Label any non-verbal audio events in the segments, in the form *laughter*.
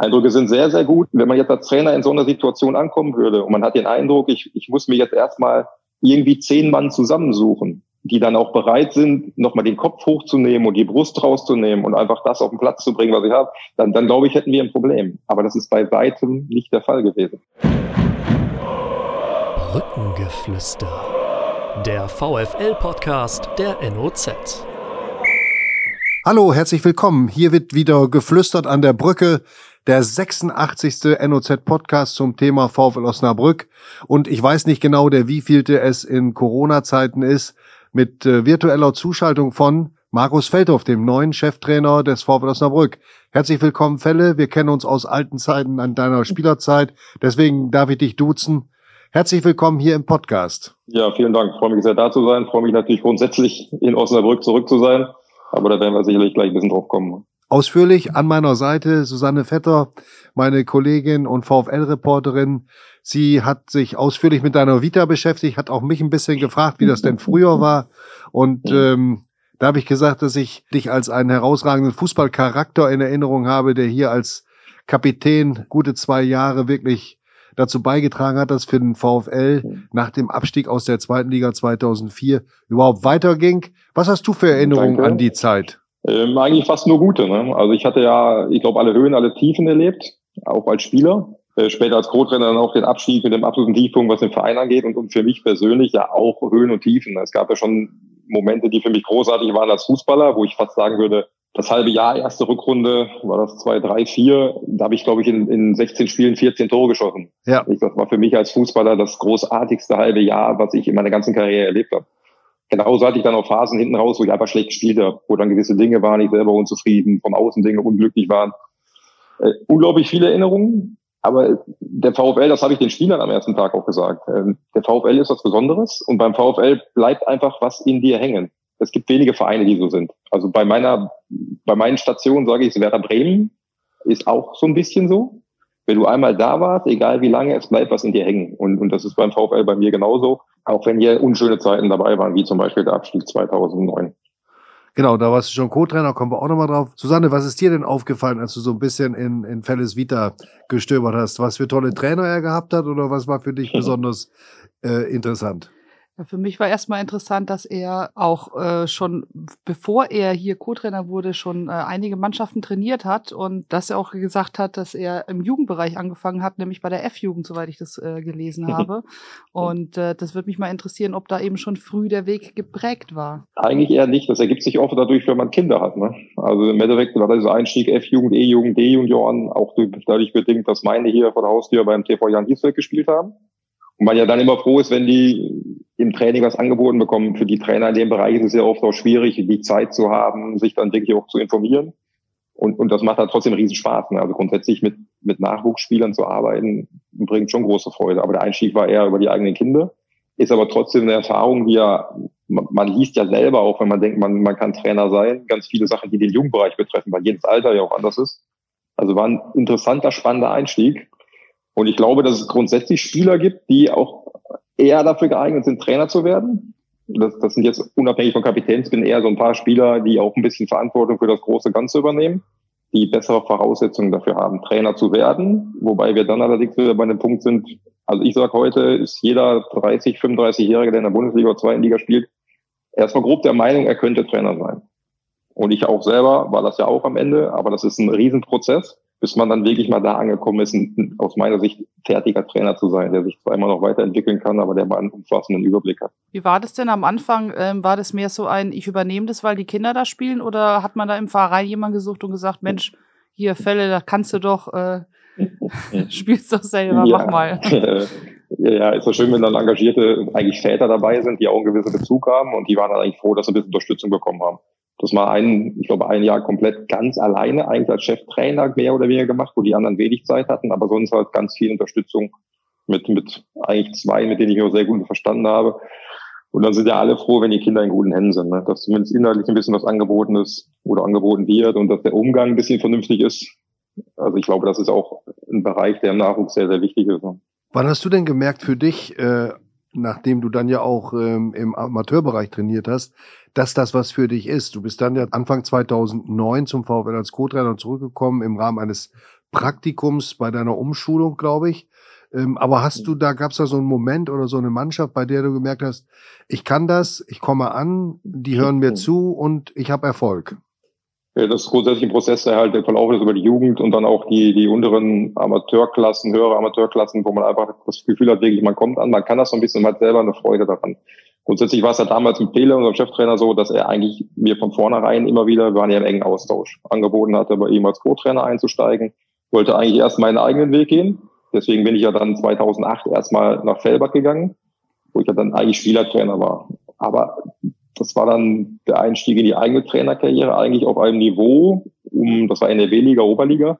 Eindrücke sind sehr, sehr gut. Wenn man jetzt als Trainer in so einer Situation ankommen würde und man hat den Eindruck, ich, ich muss mir jetzt erstmal irgendwie zehn Mann zusammensuchen, die dann auch bereit sind, nochmal den Kopf hochzunehmen und die Brust rauszunehmen und einfach das auf den Platz zu bringen, was ich habe, dann, dann glaube ich, hätten wir ein Problem. Aber das ist bei weitem nicht der Fall gewesen. Brückengeflüster. Der VFL-Podcast der NOZ. Hallo, herzlich willkommen. Hier wird wieder geflüstert an der Brücke. Der 86. NOZ-Podcast zum Thema VfL Osnabrück. Und ich weiß nicht genau, der wievielte es in Corona-Zeiten ist mit äh, virtueller Zuschaltung von Markus Feldhoff, dem neuen Cheftrainer des VfL Osnabrück. Herzlich willkommen, Felle. Wir kennen uns aus alten Zeiten an deiner Spielerzeit. Deswegen darf ich dich duzen. Herzlich willkommen hier im Podcast. Ja, vielen Dank. Freue mich sehr, da zu sein. Freue mich natürlich grundsätzlich in Osnabrück zurück zu sein. Aber da werden wir sicherlich gleich ein bisschen drauf kommen. Ausführlich an meiner Seite Susanne Vetter, meine Kollegin und VfL-Reporterin. Sie hat sich ausführlich mit deiner Vita beschäftigt, hat auch mich ein bisschen gefragt, wie das denn früher war. Und ähm, da habe ich gesagt, dass ich dich als einen herausragenden Fußballcharakter in Erinnerung habe, der hier als Kapitän gute zwei Jahre wirklich dazu beigetragen hat, dass für den VfL nach dem Abstieg aus der zweiten Liga 2004 überhaupt weiterging. Was hast du für Erinnerungen Danke. an die Zeit? Ähm, eigentlich fast nur gute. Ne? Also ich hatte ja, ich glaube, alle Höhen, alle Tiefen erlebt, auch als Spieler. Äh, später als Co-Trainer dann auch den Abstieg mit dem absoluten Tiefpunkt, was den Verein angeht und, und für mich persönlich ja auch Höhen und Tiefen. Es gab ja schon Momente, die für mich großartig waren als Fußballer, wo ich fast sagen würde, das halbe Jahr, erste Rückrunde, war das zwei, drei, vier, da habe ich, glaube ich, in, in 16 Spielen 14 Tore geschossen. Ja. Das war für mich als Fußballer das großartigste halbe Jahr, was ich in meiner ganzen Karriere erlebt habe. Genauso hatte ich dann auch Phasen hinten raus, wo ich einfach schlecht gespielt habe, wo dann gewisse Dinge waren, ich selber unzufrieden, von außen Dinge unglücklich waren. Äh, unglaublich viele Erinnerungen, aber der VfL, das habe ich den Spielern am ersten Tag auch gesagt, äh, der VfL ist was Besonderes und beim VfL bleibt einfach was in dir hängen. Es gibt wenige Vereine, die so sind. Also bei meiner, bei meinen Stationen sage ich, Werder Bremen ist auch so ein bisschen so. Wenn du einmal da warst, egal wie lange, es bleibt was in dir hängen. Und, und das ist beim VfL bei mir genauso. Auch wenn hier unschöne Zeiten dabei waren, wie zum Beispiel der Abstieg 2009. Genau, da warst du schon Co-Trainer, kommen wir auch nochmal drauf. Susanne, was ist dir denn aufgefallen, als du so ein bisschen in, in Felles Vita gestöbert hast? Was für tolle Trainer er gehabt hat oder was war für dich *laughs* besonders äh, interessant? Für mich war erstmal interessant, dass er auch äh, schon, bevor er hier Co-Trainer wurde, schon äh, einige Mannschaften trainiert hat und dass er auch gesagt hat, dass er im Jugendbereich angefangen hat, nämlich bei der F-Jugend, soweit ich das äh, gelesen habe. *laughs* Und äh, das würde mich mal interessieren, ob da eben schon früh der Weg geprägt war. Eigentlich eher nicht. Das ergibt sich oft dadurch, wenn man Kinder hat. Ne? Also im Endeffekt war dieser Einstieg F-Jugend, E-Jugend, D-Junioren auch dadurch bedingt, dass meine hier vor der Haustür beim TV Jan Hiesfeld gespielt haben. Und man ja dann immer froh ist, wenn die im Training was angeboten bekommen. Für die Trainer in dem Bereich ist es ja oft auch schwierig, die Zeit zu haben, sich dann wirklich auch zu informieren. Und, und das macht halt trotzdem riesen Spaß. Ne? Also grundsätzlich mit, mit Nachwuchsspielern zu arbeiten, bringt schon große Freude. Aber der Einstieg war eher über die eigenen Kinder. Ist aber trotzdem eine Erfahrung, die ja, man, man liest ja selber auch, wenn man denkt, man, man kann Trainer sein, ganz viele Sachen, die den Jugendbereich betreffen, weil jedes Alter ja auch anders ist. Also war ein interessanter, spannender Einstieg. Und ich glaube, dass es grundsätzlich Spieler gibt, die auch eher dafür geeignet sind, Trainer zu werden. Das, das sind jetzt unabhängig von Kapitäns, bin eher so ein paar Spieler, die auch ein bisschen Verantwortung für das große Ganze übernehmen, die bessere Voraussetzungen dafür haben, Trainer zu werden. Wobei wir dann allerdings wieder bei einem Punkt sind, also ich sage heute, ist jeder 30, 35-Jährige, der in der Bundesliga oder zweiten Liga spielt, erstmal grob der Meinung, er könnte Trainer sein. Und ich auch selber war das ja auch am Ende, aber das ist ein Riesenprozess bis man dann wirklich mal da angekommen ist, ein, aus meiner Sicht fertiger Trainer zu sein, der sich zwar immer noch weiterentwickeln kann, aber der mal einen umfassenden Überblick hat. Wie war das denn am Anfang? Ähm, war das mehr so ein, ich übernehme das, weil die Kinder da spielen, oder hat man da im Verein jemanden gesucht und gesagt, Mensch, hier Fälle, da kannst du doch, äh, *laughs* spielst doch selber, ja. mach mal. *laughs* ja, ist doch schön, wenn dann engagierte eigentlich Väter dabei sind, die auch einen gewissen Bezug haben und die waren dann eigentlich froh, dass sie ein bisschen Unterstützung bekommen haben das mal ein, ich glaube, ein Jahr komplett ganz alleine, eigentlich als Cheftrainer mehr oder weniger gemacht, wo die anderen wenig Zeit hatten, aber sonst halt ganz viel Unterstützung mit, mit eigentlich zwei, mit denen ich auch sehr gut verstanden habe. Und dann sind ja alle froh, wenn die Kinder in guten Händen sind, ne? dass zumindest inhaltlich ein bisschen was angeboten ist oder angeboten wird und dass der Umgang ein bisschen vernünftig ist. Also ich glaube, das ist auch ein Bereich, der im Nachwuchs sehr, sehr wichtig ist. Ne? Wann hast du denn gemerkt für dich, äh, nachdem du dann ja auch ähm, im Amateurbereich trainiert hast, dass das was für dich ist. Du bist dann ja Anfang 2009 zum VfL als Co-Trainer zurückgekommen im Rahmen eines Praktikums bei deiner Umschulung, glaube ich. Ähm, aber hast du da, gab es da so einen Moment oder so eine Mannschaft, bei der du gemerkt hast, ich kann das, ich komme an, die hören mir zu und ich habe Erfolg? Ja, das ist grundsätzlich ein Prozess, der halt verlaufen ist über die Jugend und dann auch die, die unteren Amateurklassen, höhere Amateurklassen, wo man einfach das Gefühl hat, wirklich, man kommt an, man kann das so ein bisschen, man hat selber eine Freude daran. Grundsätzlich war es ja damals mit Pele, unserem Cheftrainer, so, dass er eigentlich mir von vornherein immer wieder, wir waren ja im engen Austausch, angeboten hatte, bei ihm als Co-Trainer einzusteigen, wollte eigentlich erst meinen eigenen Weg gehen. Deswegen bin ich ja dann 2008 erstmal nach Fellbach gegangen, wo ich ja dann eigentlich Spielertrainer war. Aber das war dann der Einstieg in die eigene Trainerkarriere, eigentlich auf einem Niveau, um, das war in der W-Liga, Oberliga,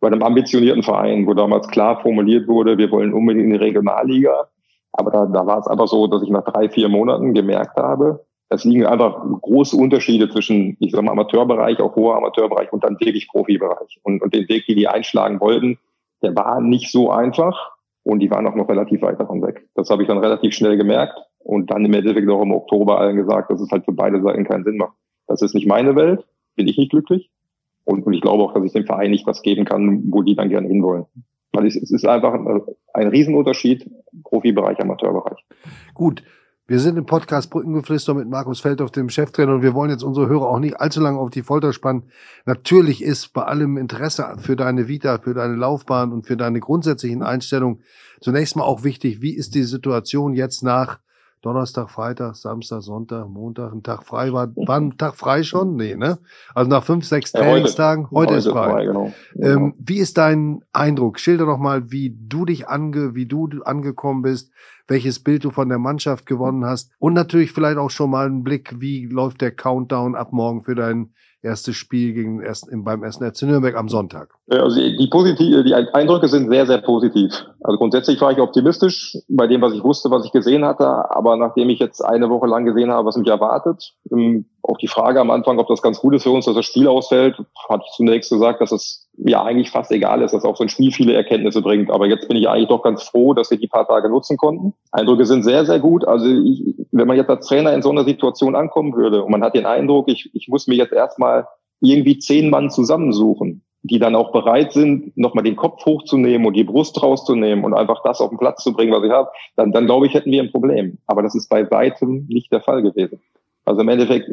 bei einem ambitionierten Verein, wo damals klar formuliert wurde, wir wollen unbedingt in die Regionalliga. Aber da, da war es einfach so, dass ich nach drei, vier Monaten gemerkt habe, es liegen einfach große Unterschiede zwischen, ich sag mal, Amateurbereich, auch hoher Amateurbereich und dann wirklich Profibereich. Und, und den Weg, die die einschlagen wollten, der war nicht so einfach und die waren auch noch relativ weit davon weg. Das habe ich dann relativ schnell gemerkt und dann im Endeffekt auch im Oktober allen gesagt, dass es halt für beide Seiten keinen Sinn macht. Das ist nicht meine Welt, bin ich nicht glücklich. Und, und ich glaube auch, dass ich dem Verein nicht was geben kann, wo die dann gerne hinwollen. Weil es, es ist einfach ein, ein Riesenunterschied, Profibereich, Amateurbereich. Gut, wir sind im Podcast Brückengeflüster mit Markus Feldhoff, dem Cheftrainer, und wir wollen jetzt unsere Hörer auch nicht allzu lange auf die Folter spannen. Natürlich ist bei allem Interesse für deine Vita, für deine Laufbahn und für deine grundsätzlichen Einstellungen zunächst mal auch wichtig, wie ist die Situation jetzt nach Donnerstag, Freitag, Samstag, Sonntag, Montag, ein Tag frei. War, war ein Tag frei schon? Nee, ne? Also nach fünf, sechs ja, Trainingstagen, heute, heute, ist frei. frei genau. Ähm, wie ist dein Eindruck? Schilder doch mal, wie du dich ange, wie du angekommen bist, welches Bild du von der Mannschaft gewonnen hast und natürlich vielleicht auch schon mal einen Blick, wie läuft der Countdown ab morgen für dein erstes Spiel gegen ersten, beim ersten FC Nürnberg am Sonntag? Also die, die, positiv, die Eindrücke sind sehr, sehr positiv. Also grundsätzlich war ich optimistisch bei dem, was ich wusste, was ich gesehen hatte. Aber nachdem ich jetzt eine Woche lang gesehen habe, was mich erwartet, auf die Frage am Anfang, ob das ganz gut ist für uns, dass das Spiel ausfällt, hatte ich zunächst gesagt, dass es mir eigentlich fast egal ist, dass auch so ein Spiel viele Erkenntnisse bringt. Aber jetzt bin ich eigentlich doch ganz froh, dass wir die paar Tage nutzen konnten. Eindrücke sind sehr, sehr gut. Also ich, wenn man jetzt als Trainer in so einer Situation ankommen würde und man hat den Eindruck, ich, ich muss mir jetzt erstmal irgendwie zehn Mann zusammensuchen, die dann auch bereit sind, nochmal den Kopf hochzunehmen und die Brust rauszunehmen und einfach das auf den Platz zu bringen, was ich habe, dann, dann glaube ich, hätten wir ein Problem. Aber das ist bei weitem nicht der Fall gewesen. Also im Endeffekt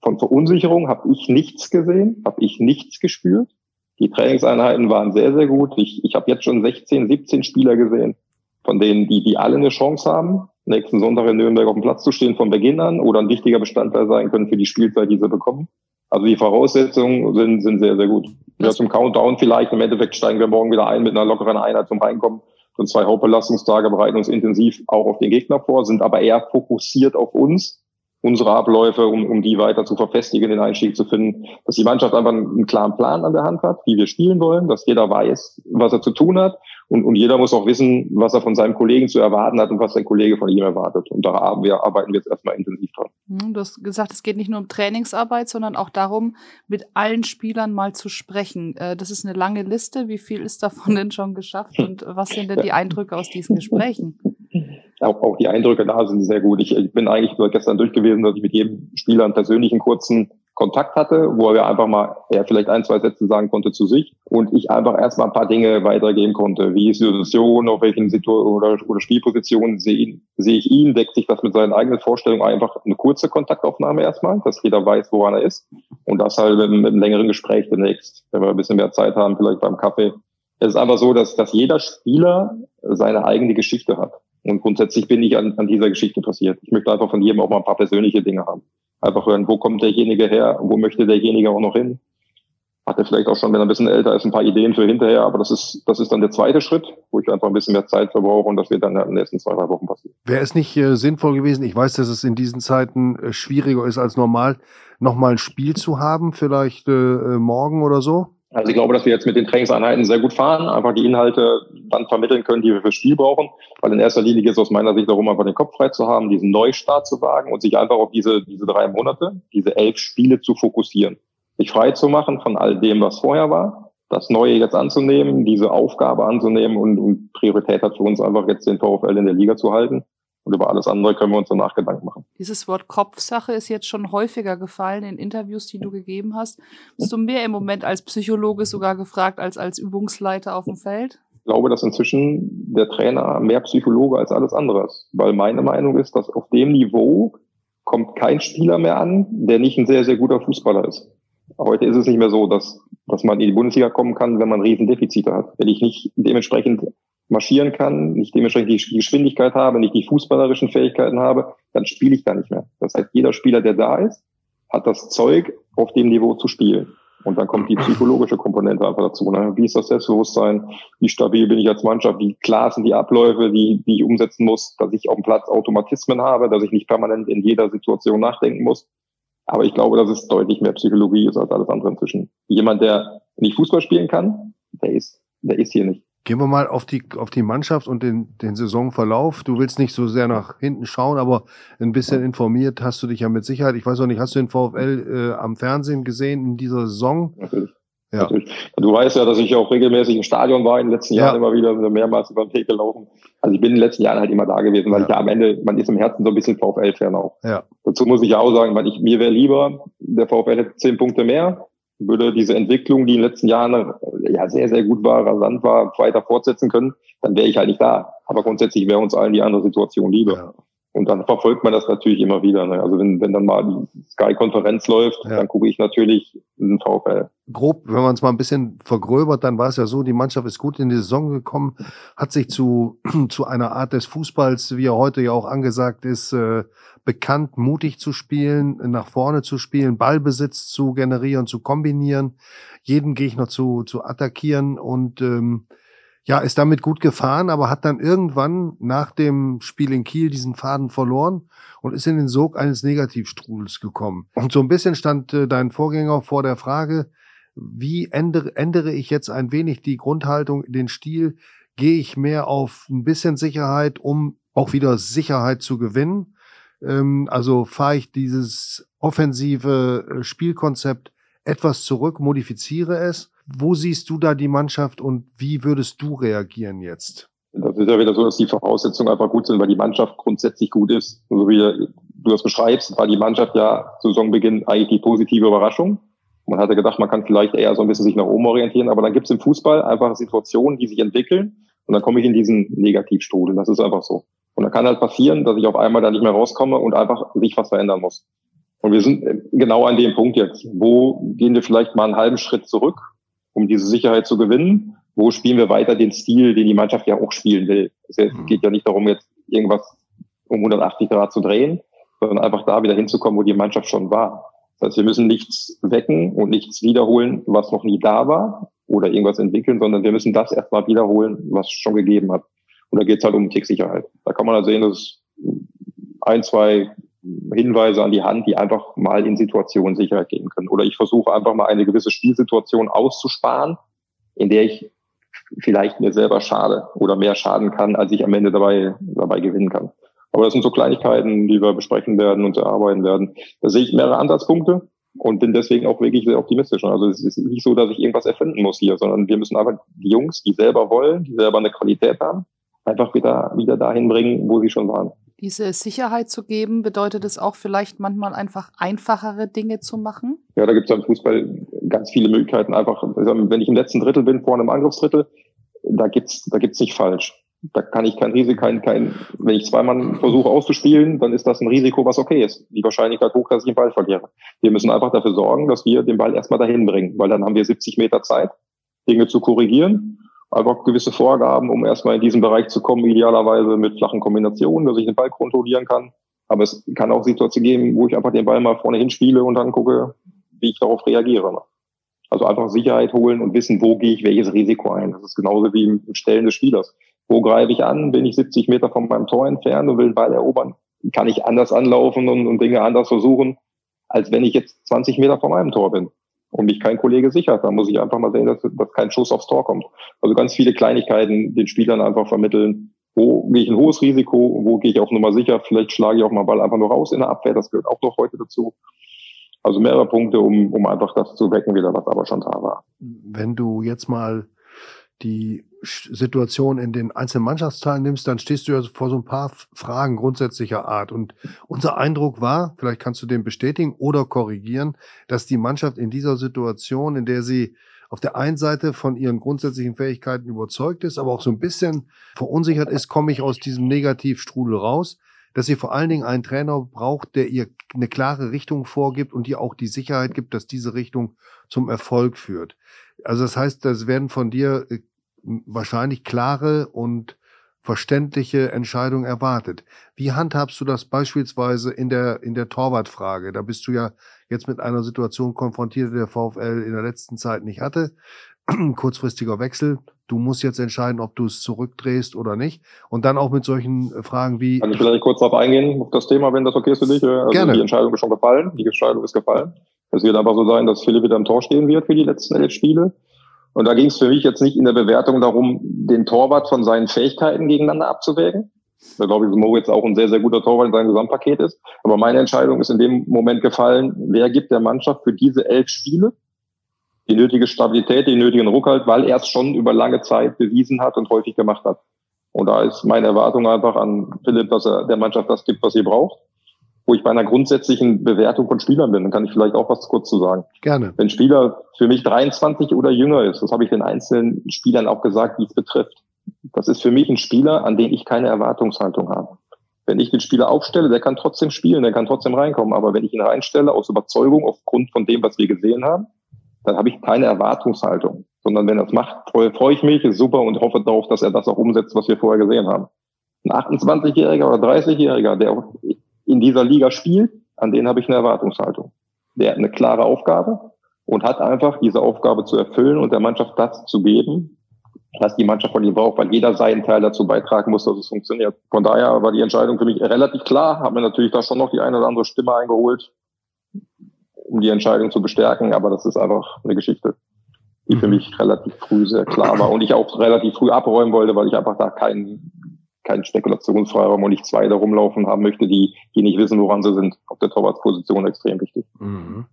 von Verunsicherung habe ich nichts gesehen, habe ich nichts gespürt. Die Trainingseinheiten waren sehr, sehr gut. Ich, ich habe jetzt schon 16, 17 Spieler gesehen, von denen, die, die alle eine Chance haben, nächsten Sonntag in Nürnberg auf dem Platz zu stehen von Beginn an oder ein wichtiger Bestandteil sein können für die Spielzeit, die sie bekommen. Also die Voraussetzungen sind, sind sehr, sehr gut. Ja, zum Countdown vielleicht. Im Endeffekt steigen wir morgen wieder ein mit einer lockeren Einheit zum Reinkommen. Und zwei Hauptbelastungstage bereiten uns intensiv auch auf den Gegner vor, sind aber eher fokussiert auf uns unsere Abläufe, um, um die weiter zu verfestigen, den Einstieg zu finden, dass die Mannschaft einfach einen, klaren Plan an der Hand hat, wie wir spielen wollen, dass jeder weiß, was er zu tun hat und, und jeder muss auch wissen, was er von seinem Kollegen zu erwarten hat und was sein Kollege von ihm erwartet. Und da arbeiten wir, arbeiten wir jetzt erstmal intensiv dran. Hm, du hast gesagt, es geht nicht nur um Trainingsarbeit, sondern auch darum, mit allen Spielern mal zu sprechen. Äh, das ist eine lange Liste. Wie viel ist davon denn schon geschafft *laughs* und was sind denn die Eindrücke aus diesen Gesprächen? Auch, auch die Eindrücke da sind sehr gut. Ich, ich bin eigentlich gestern durchgewesen, dass ich mit jedem Spieler einen persönlichen kurzen Kontakt hatte, wo er einfach mal er vielleicht ein, zwei Sätze sagen konnte zu sich und ich einfach erstmal ein paar Dinge weitergeben konnte. Wie ist die Situation, auf welchen Situation oder, oder Spielpositionen sehe, sehe ich ihn, deckt sich das mit seinen eigenen Vorstellungen einfach eine kurze Kontaktaufnahme erstmal, dass jeder weiß, woran er ist und das halt mit, mit einem längeren Gespräch demnächst, wenn wir ein bisschen mehr Zeit haben, vielleicht beim Kaffee. Es ist einfach so, dass, dass jeder Spieler seine eigene Geschichte hat. Und grundsätzlich bin ich an, an dieser Geschichte interessiert. Ich möchte einfach von jedem auch mal ein paar persönliche Dinge haben. Einfach hören, wo kommt derjenige her, wo möchte derjenige auch noch hin. Hat er vielleicht auch schon, wenn er ein bisschen älter ist, ein paar Ideen für hinterher, aber das ist, das ist dann der zweite Schritt, wo ich einfach ein bisschen mehr Zeit verbrauche und das wird dann in den nächsten zwei, drei Wochen passieren. Wäre es nicht äh, sinnvoll gewesen, ich weiß, dass es in diesen Zeiten äh, schwieriger ist als normal, nochmal ein Spiel zu haben, vielleicht äh, äh morgen oder so? Also ich glaube, dass wir jetzt mit den Trainingseinheiten sehr gut fahren, einfach die Inhalte dann vermitteln können, die wir fürs Spiel brauchen. Weil in erster Linie geht es aus meiner Sicht darum, einfach den Kopf frei zu haben, diesen Neustart zu wagen und sich einfach auf diese, diese drei Monate, diese elf Spiele zu fokussieren. Sich frei zu machen von all dem, was vorher war, das Neue jetzt anzunehmen, diese Aufgabe anzunehmen und, und Priorität hat für uns einfach jetzt den VfL in der Liga zu halten Und über alles andere können wir uns danach Gedanken machen. Dieses Wort Kopfsache ist jetzt schon häufiger gefallen in Interviews, die du gegeben hast. Bist du mehr im Moment als Psychologe sogar gefragt als als Übungsleiter auf dem Feld? Ich glaube, dass inzwischen der Trainer mehr Psychologe als alles andere ist. Weil meine Meinung ist, dass auf dem Niveau kommt kein Spieler mehr an, der nicht ein sehr, sehr guter Fußballer ist. Heute ist es nicht mehr so, dass, dass man in die Bundesliga kommen kann, wenn man Riesendefizite hat. Wenn ich nicht dementsprechend marschieren kann, nicht dementsprechend die Geschwindigkeit habe, nicht die fußballerischen Fähigkeiten habe, dann spiele ich da nicht mehr. Das heißt, jeder Spieler, der da ist, hat das Zeug, auf dem Niveau zu spielen. Und dann kommt die psychologische Komponente einfach dazu. Ne? Wie ist das Selbstbewusstsein? Wie stabil bin ich als Mannschaft? Wie klar sind die Abläufe, die, die ich umsetzen muss? Dass ich auf dem Platz Automatismen habe, dass ich nicht permanent in jeder Situation nachdenken muss. Aber ich glaube, dass es deutlich mehr Psychologie ist als alles andere inzwischen. Jemand, der nicht Fußball spielen kann, der ist, der ist hier nicht. Gehen wir mal auf die, auf die Mannschaft und den, den Saisonverlauf. Du willst nicht so sehr nach hinten schauen, aber ein bisschen informiert hast du dich ja mit Sicherheit. Ich weiß auch nicht, hast du den VfL äh, am Fernsehen gesehen in dieser Saison? Natürlich. Ja. Natürlich. Du weißt ja, dass ich auch regelmäßig im Stadion war in den letzten Jahren ja. immer wieder mehrmals über den Weg gelaufen. Also ich bin in den letzten Jahren halt immer da gewesen, weil ja. ich ja am Ende, man ist im Herzen so ein bisschen VfL-Fan auch. Ja. Dazu muss ich ja auch sagen, weil ich, mir wäre lieber, der VfL hätte zehn Punkte mehr, würde diese Entwicklung, die in den letzten Jahren äh, ja sehr, sehr gut war, rasant war, weiter fortsetzen können, dann wäre ich halt nicht da. Aber grundsätzlich wäre uns allen die andere Situation lieber. Ja. Und dann verfolgt man das natürlich immer wieder. Ne? Also wenn, wenn dann mal die Sky-Konferenz läuft, ja. dann gucke ich natürlich den VfL. Grob, wenn man es mal ein bisschen vergröbert, dann war es ja so, die Mannschaft ist gut in die Saison gekommen, hat sich zu, *clears throat* zu einer Art des Fußballs, wie er heute ja auch angesagt ist, äh, bekannt, mutig zu spielen, nach vorne zu spielen, Ballbesitz zu generieren, zu kombinieren, jeden Gegner zu, zu attackieren und ähm, ja, ist damit gut gefahren, aber hat dann irgendwann nach dem Spiel in Kiel diesen Faden verloren und ist in den Sog eines Negativstrudels gekommen. Und so ein bisschen stand äh, dein Vorgänger vor der Frage, wie ändere, ändere ich jetzt ein wenig die Grundhaltung, den Stil? Gehe ich mehr auf ein bisschen Sicherheit, um auch wieder Sicherheit zu gewinnen? Ähm, also fahre ich dieses offensive äh, Spielkonzept etwas zurück, modifiziere es wo siehst du da die Mannschaft und wie würdest du reagieren jetzt? Das ist ja wieder so, dass die Voraussetzungen einfach gut sind, weil die Mannschaft grundsätzlich gut ist. So wie du das beschreibst, war die Mannschaft ja zu Saisonbeginn eigentlich die positive Überraschung. Man hatte gedacht, man kann vielleicht eher so ein bisschen sich nach oben orientieren, aber dann gibt es im Fußball einfach Situationen, die sich entwickeln und dann komme ich in diesen Negativstrudel. Das ist einfach so. Und dann kann halt passieren, dass ich auf einmal da nicht mehr rauskomme und einfach sich was verändern muss. Und wir sind genau an dem Punkt jetzt. Wo gehen wir vielleicht mal einen halben Schritt zurück um diese Sicherheit zu gewinnen? Wo spielen wir weiter den Stil, den die Mannschaft ja auch spielen will? Es mhm. geht ja nicht darum, jetzt irgendwas um 180 Grad zu drehen, sondern einfach da wieder hinzukommen, wo die Mannschaft schon war. Das heißt, wir müssen nichts wecken und nichts wiederholen, was noch nie da war oder irgendwas entwickeln, sondern wir müssen das erstmal wiederholen, was es schon gegeben hat. Und da geht es halt um Ticksicherheit. Da kann man halt sehen, dass ein, zwei Hinweise an die Hand, die einfach mal in Situationen Sicherheit geben können. Oder ich versuche einfach mal eine gewisse Spielsituation auszusparen, in der ich vielleicht mir selber schade oder mehr schaden kann, als ich am Ende dabei, dabei gewinnen kann. Aber das sind so Kleinigkeiten, die wir besprechen werden und erarbeiten werden. Da sehe ich mehrere Ansatzpunkte und bin deswegen auch wirklich sehr optimistisch. Also es ist nicht so, dass ich irgendwas erfinden muss hier, sondern wir müssen einfach die Jungs, die selber wollen, die selber eine Qualität haben, einfach wieder, wieder dahin bringen, wo sie schon waren diese Sicherheit zu geben, bedeutet es auch vielleicht manchmal einfach einfachere Dinge zu machen? Ja, da gibt es im Fußball ganz viele Möglichkeiten. Einfach, wenn ich im letzten Drittel bin, vor einem Angriffsdrittel, da gibt's, da gibt's nicht falsch. Da kann ich kein Risiko, kein, kein, wenn ich zweimal versuche auszuspielen, dann ist das ein Risiko, was okay ist. Die Wahrscheinlichkeit hoch, dass ich den Ball verliere. Wir müssen einfach dafür sorgen, dass wir den Ball erstmal dahin bringen, weil dann haben wir 70 Meter Zeit, Dinge zu korrigieren einfach gewisse Vorgaben, um erstmal in diesen Bereich zu kommen, idealerweise mit flachen Kombinationen, dass ich den Ball kontrollieren kann. Aber es kann auch Situationen geben, wo ich einfach den Ball mal vorne hinspiele und dann gucke, wie ich darauf reagiere. Also einfach Sicherheit holen und wissen, wo gehe ich welches Risiko ein. Das ist genauso wie im Stellen des Spielers. Wo greife ich an? Bin ich 70 Meter von meinem Tor entfernt und will den Ball erobern? Kann ich anders anlaufen und, und Dinge anders versuchen, als wenn ich jetzt 20 Meter von meinem Tor bin? Und mich kein Kollege sichert. Da muss ich einfach mal sehen, dass, dass kein Schuss aufs Tor kommt. Also ganz viele Kleinigkeiten den Spielern einfach vermitteln. Wo gehe ich ein hohes Risiko? Wo gehe ich auf Nummer sicher? Vielleicht schlage ich auch mal Ball einfach nur raus in der Abwehr. Das gehört auch noch heute dazu. Also mehrere Punkte, um, um einfach das zu wecken, wieder was aber schon da war. Wenn du jetzt mal die Situation in den einzelnen Mannschaftsteilen nimmst, dann stehst du ja vor so ein paar Fragen grundsätzlicher Art. Und unser Eindruck war, vielleicht kannst du den bestätigen oder korrigieren, dass die Mannschaft in dieser Situation, in der sie auf der einen Seite von ihren grundsätzlichen Fähigkeiten überzeugt ist, aber auch so ein bisschen verunsichert ist, komme ich aus diesem Negativstrudel raus, dass sie vor allen Dingen einen Trainer braucht, der ihr eine klare Richtung vorgibt und ihr auch die Sicherheit gibt, dass diese Richtung zum Erfolg führt. Also das heißt, das werden von dir äh, wahrscheinlich klare und verständliche Entscheidungen erwartet. Wie handhabst du das beispielsweise in der, in der Torwartfrage? Da bist du ja jetzt mit einer Situation konfrontiert, die der VfL in der letzten Zeit nicht hatte. *clears throat* Kurzfristiger Wechsel. Du musst jetzt entscheiden, ob du es zurückdrehst oder nicht. Und dann auch mit solchen Fragen wie. Kann ich vielleicht kurz darauf eingehen, auf das Thema, wenn das okay ist für dich? Also Gerne. Die Entscheidung ist schon gefallen. Die Entscheidung ist gefallen. Es wird einfach so sein, dass Philipp wieder im Tor stehen wird für die letzten elf Spiele. Und da ging es für mich jetzt nicht in der Bewertung darum, den Torwart von seinen Fähigkeiten gegeneinander abzuwägen. Da glaube ich, dass Moritz auch ein sehr, sehr guter Torwart in seinem Gesamtpaket ist. Aber meine Entscheidung ist in dem Moment gefallen, wer gibt der Mannschaft für diese elf Spiele die nötige Stabilität, den nötigen Rückhalt, weil er es schon über lange Zeit bewiesen hat und häufig gemacht hat. Und da ist meine Erwartung einfach an Philipp, dass er der Mannschaft das gibt, was sie braucht wo ich bei einer grundsätzlichen Bewertung von Spielern bin. Dann kann ich vielleicht auch was kurz zu sagen. Gerne. Wenn Spieler für mich 23 oder jünger ist, das habe ich den einzelnen Spielern auch gesagt, die es betrifft. Das ist für mich ein Spieler, an den ich keine Erwartungshaltung habe. Wenn ich den Spieler aufstelle, der kann trotzdem spielen, der kann trotzdem reinkommen. Aber wenn ich ihn reinstelle aus Überzeugung, aufgrund von dem, was wir gesehen haben, dann habe ich keine Erwartungshaltung. Sondern wenn er es macht, freue, freue ich mich, ist super und hoffe darauf, dass er das auch umsetzt, was wir vorher gesehen haben. Ein 28-Jähriger oder 30-Jähriger, der auch in dieser Liga spielt, an den habe ich eine Erwartungshaltung. Der hat eine klare Aufgabe und hat einfach diese Aufgabe zu erfüllen und der Mannschaft das zu geben, was die Mannschaft von ihm braucht, weil jeder seinen Teil dazu beitragen muss, dass es funktioniert. Von daher war die Entscheidung für mich relativ klar, habe mir natürlich da schon noch die eine oder andere Stimme eingeholt, um die Entscheidung zu bestärken, aber das ist einfach eine Geschichte, die für mhm. mich relativ früh sehr klar war und ich auch relativ früh abräumen wollte, weil ich einfach da keinen keinen Spekulationsfreiraum und nicht zwei da rumlaufen haben möchte, die, die nicht wissen, woran sie sind. Auf der Torwartsposition extrem wichtig. Mhm.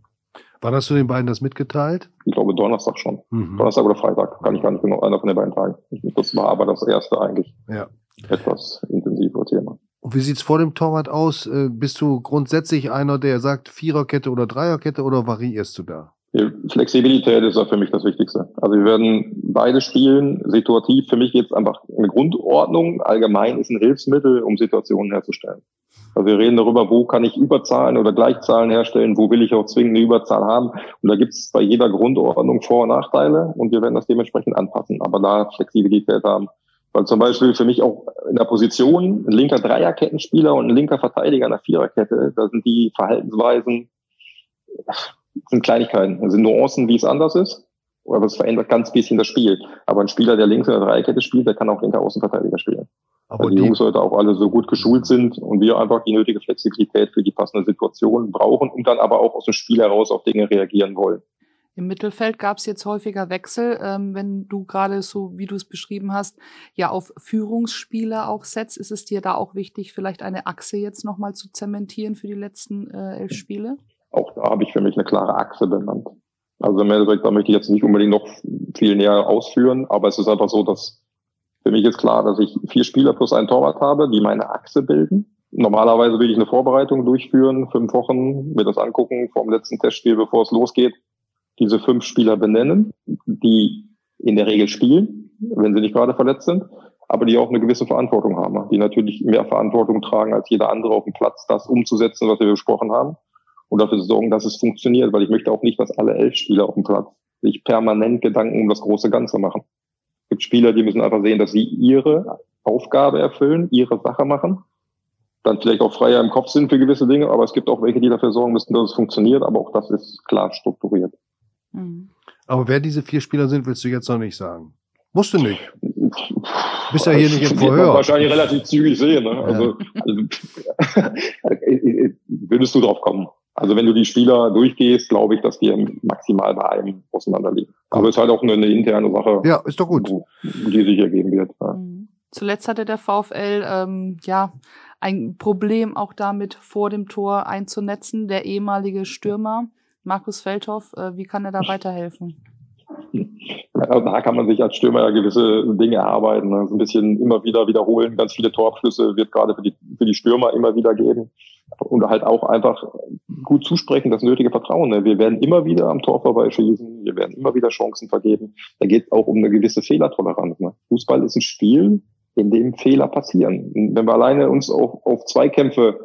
Wann hast du den beiden das mitgeteilt? Ich glaube Donnerstag schon. Mhm. Donnerstag oder Freitag, kann ich gar nicht genau, einer von den beiden Tagen. Das war aber das erste eigentlich. Ja. Etwas intensivere Thema. Und wie sieht's vor dem Torwart aus? Äh, bist du grundsätzlich einer, der sagt Viererkette oder Dreierkette oder variierst du da? Flexibilität ist ja für mich das Wichtigste. Also wir werden beide spielen, situativ. Für mich jetzt einfach eine Grundordnung allgemein ist ein Hilfsmittel, um Situationen herzustellen. Also wir reden darüber, wo kann ich Überzahlen oder Gleichzahlen herstellen, wo will ich auch zwingende Überzahl haben. Und da gibt es bei jeder Grundordnung Vor- und Nachteile und wir werden das dementsprechend anpassen, aber da Flexibilität haben. Weil zum Beispiel für mich auch in der Position ein linker Dreierkettenspieler und ein linker Verteidiger in der Viererkette, da sind die Verhaltensweisen sind Kleinigkeiten, das sind Nuancen, wie es anders ist. Aber es verändert ganz bisschen das Spiel. Aber ein Spieler, der links in der Dreikette spielt, der kann auch linker Außenverteidiger spielen. Aber die, die Jungs heute auch alle so gut geschult sind und wir einfach die nötige Flexibilität für die passende Situation brauchen und dann aber auch aus dem Spiel heraus auf Dinge reagieren wollen. Im Mittelfeld gab es jetzt häufiger Wechsel, ähm, wenn du gerade so, wie du es beschrieben hast, ja auf Führungsspieler auch setzt. Ist es dir da auch wichtig, vielleicht eine Achse jetzt nochmal zu zementieren für die letzten äh, elf Spiele? Auch da habe ich für mich eine klare Achse benannt. Also im Endeffekt, da möchte ich jetzt nicht unbedingt noch viel näher ausführen, aber es ist einfach so, dass für mich ist klar, dass ich vier Spieler plus einen Torwart habe, die meine Achse bilden. Normalerweise will ich eine Vorbereitung durchführen, fünf Wochen, mir das angucken vor dem letzten Testspiel, bevor es losgeht, diese fünf Spieler benennen, die in der Regel spielen, wenn sie nicht gerade verletzt sind, aber die auch eine gewisse Verantwortung haben, die natürlich mehr Verantwortung tragen als jeder andere auf dem Platz, das umzusetzen, was wir besprochen haben und dafür sorgen, dass es funktioniert, weil ich möchte auch nicht, dass alle elf Spieler auf dem Platz sich permanent Gedanken um das große Ganze machen. Es gibt Spieler, die müssen einfach sehen, dass sie ihre Aufgabe erfüllen, ihre Sache machen, dann vielleicht auch freier im Kopf sind für gewisse Dinge, aber es gibt auch welche, die dafür sorgen müssen, dass es funktioniert, aber auch das ist klar strukturiert. Mhm. Aber wer diese vier Spieler sind, willst du jetzt noch nicht sagen. Musst du nicht. Bist ja hier nicht im Vorhör. Wahrscheinlich relativ zügig sehen. Ne? Also, ja. also, *laughs* würdest du drauf kommen. Also wenn du die Spieler durchgehst, glaube ich, dass wir maximal bei einem auseinanderliegen. Aber es ist halt auch eine, eine, interne Sache. Ja, ist doch gut. Die sich ergeben wird. Ja. Mhm. Zuletzt hatte der VfL ähm, ja ein Problem auch damit, vor dem Tor einzunetzen. Der ehemalige Stürmer Markus Feldhoff, äh, wie kann er da weiterhelfen? *laughs* Da kann man sich als Stürmer ja gewisse Dinge erarbeiten. Ne? ein bisschen immer wieder wiederholen. Ganz viele Torabschlüsse wird gerade für die, für die Stürmer immer wieder geben. Und halt auch einfach gut zusprechen, das nötige Vertrauen. Ne? Wir werden immer wieder am Tor vorbeischießen. Wir werden immer wieder Chancen vergeben. Da geht es auch um eine gewisse Fehlertoleranz. Ne? Fußball ist ein Spiel, in dem Fehler passieren. Und wenn wir alleine uns auf, auf Zweikämpfe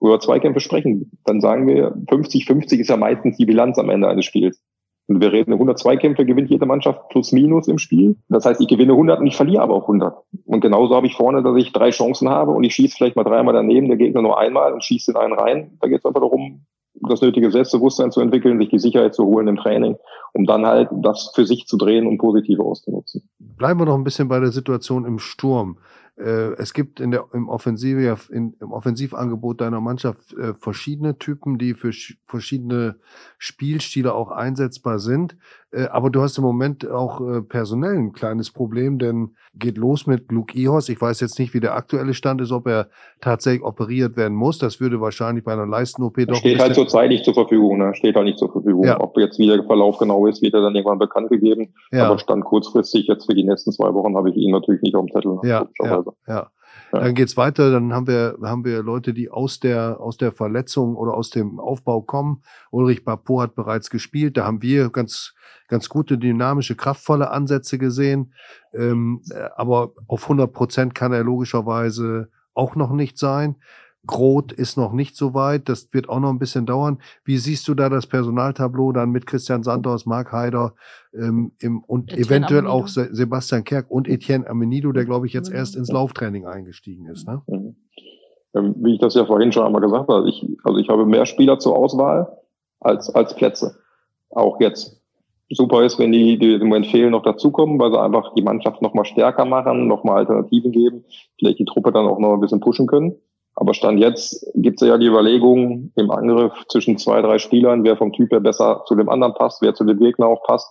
über Zweikämpfe sprechen, dann sagen wir, 50-50 ist ja meistens die Bilanz am Ende eines Spiels. Und wir reden, 102 Kämpfe gewinnt jede Mannschaft plus minus im Spiel. Das heißt, ich gewinne 100 und ich verliere aber auch 100. Und genauso habe ich vorne, dass ich drei Chancen habe und ich schieße vielleicht mal dreimal daneben, der Gegner nur einmal und schießt in einen rein. Da geht es einfach darum, das nötige Selbstbewusstsein zu entwickeln, sich die Sicherheit zu holen im Training, um dann halt das für sich zu drehen und positiv auszunutzen. Bleiben wir noch ein bisschen bei der Situation im Sturm. Äh, es gibt in der, im, Offensive, in, im Offensivangebot deiner Mannschaft äh, verschiedene Typen, die für verschiedene Spielstile auch einsetzbar sind. Äh, aber du hast im Moment auch äh, personell ein kleines Problem, denn geht los mit Luke Ihos. Ich weiß jetzt nicht, wie der aktuelle Stand ist, ob er tatsächlich operiert werden muss. Das würde wahrscheinlich bei einer Leisten-OP doch. Steht halt zurzeit nicht zur Verfügung, ne? Steht halt nicht zur Verfügung. Ja. Ob jetzt wie der Verlauf genau ist, wird er dann irgendwann bekannt gegeben. Ja. Aber stand kurzfristig jetzt für die nächsten zwei Wochen habe ich ihn natürlich nicht auf dem Zettel. Ja, ja, ja. Ja. Dann geht's weiter, dann haben wir, haben wir Leute, die aus der, aus der Verletzung oder aus dem Aufbau kommen. Ulrich Papo hat bereits gespielt. Da haben wir ganz, ganz gute, dynamische, kraftvolle Ansätze gesehen. Ähm, äh, aber auf 100 Prozent kann er logischerweise auch noch nicht sein. Groth ist noch nicht so weit. Das wird auch noch ein bisschen dauern. Wie siehst du da das Personaltableau dann mit Christian Santos, Marc Heider ähm, im, und Etienne eventuell Amenido. auch Se Sebastian Kerk und Etienne Amenido, der glaube ich jetzt erst ins Lauftraining eingestiegen ist. Ne? Mhm. Ähm, wie ich das ja vorhin schon einmal gesagt habe, ich, also ich habe mehr Spieler zur Auswahl als, als Plätze. Auch jetzt. Super ist, wenn die, die im Moment fehlen, noch dazukommen, weil sie einfach die Mannschaft noch mal stärker machen, noch mal Alternativen geben, vielleicht die Truppe dann auch noch ein bisschen pushen können. Aber Stand jetzt gibt es ja die Überlegung im Angriff zwischen zwei, drei Spielern, wer vom Typ her besser zu dem anderen passt, wer zu dem Gegner auch passt.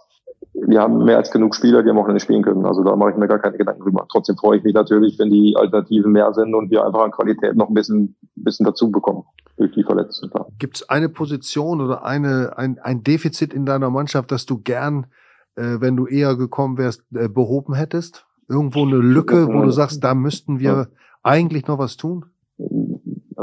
Wir haben mehr als genug Spieler, die am Wochenende spielen können. Also da mache ich mir gar keine Gedanken drüber. Trotzdem freue ich mich natürlich, wenn die Alternativen mehr sind und wir einfach an Qualität noch ein bisschen, bisschen dazu bekommen durch die Verletzten. Gibt es eine Position oder eine, ein, ein Defizit in deiner Mannschaft, das du gern, äh, wenn du eher gekommen wärst, äh, behoben hättest? Irgendwo eine Lücke, wo du sagst, da müssten wir eigentlich noch was tun?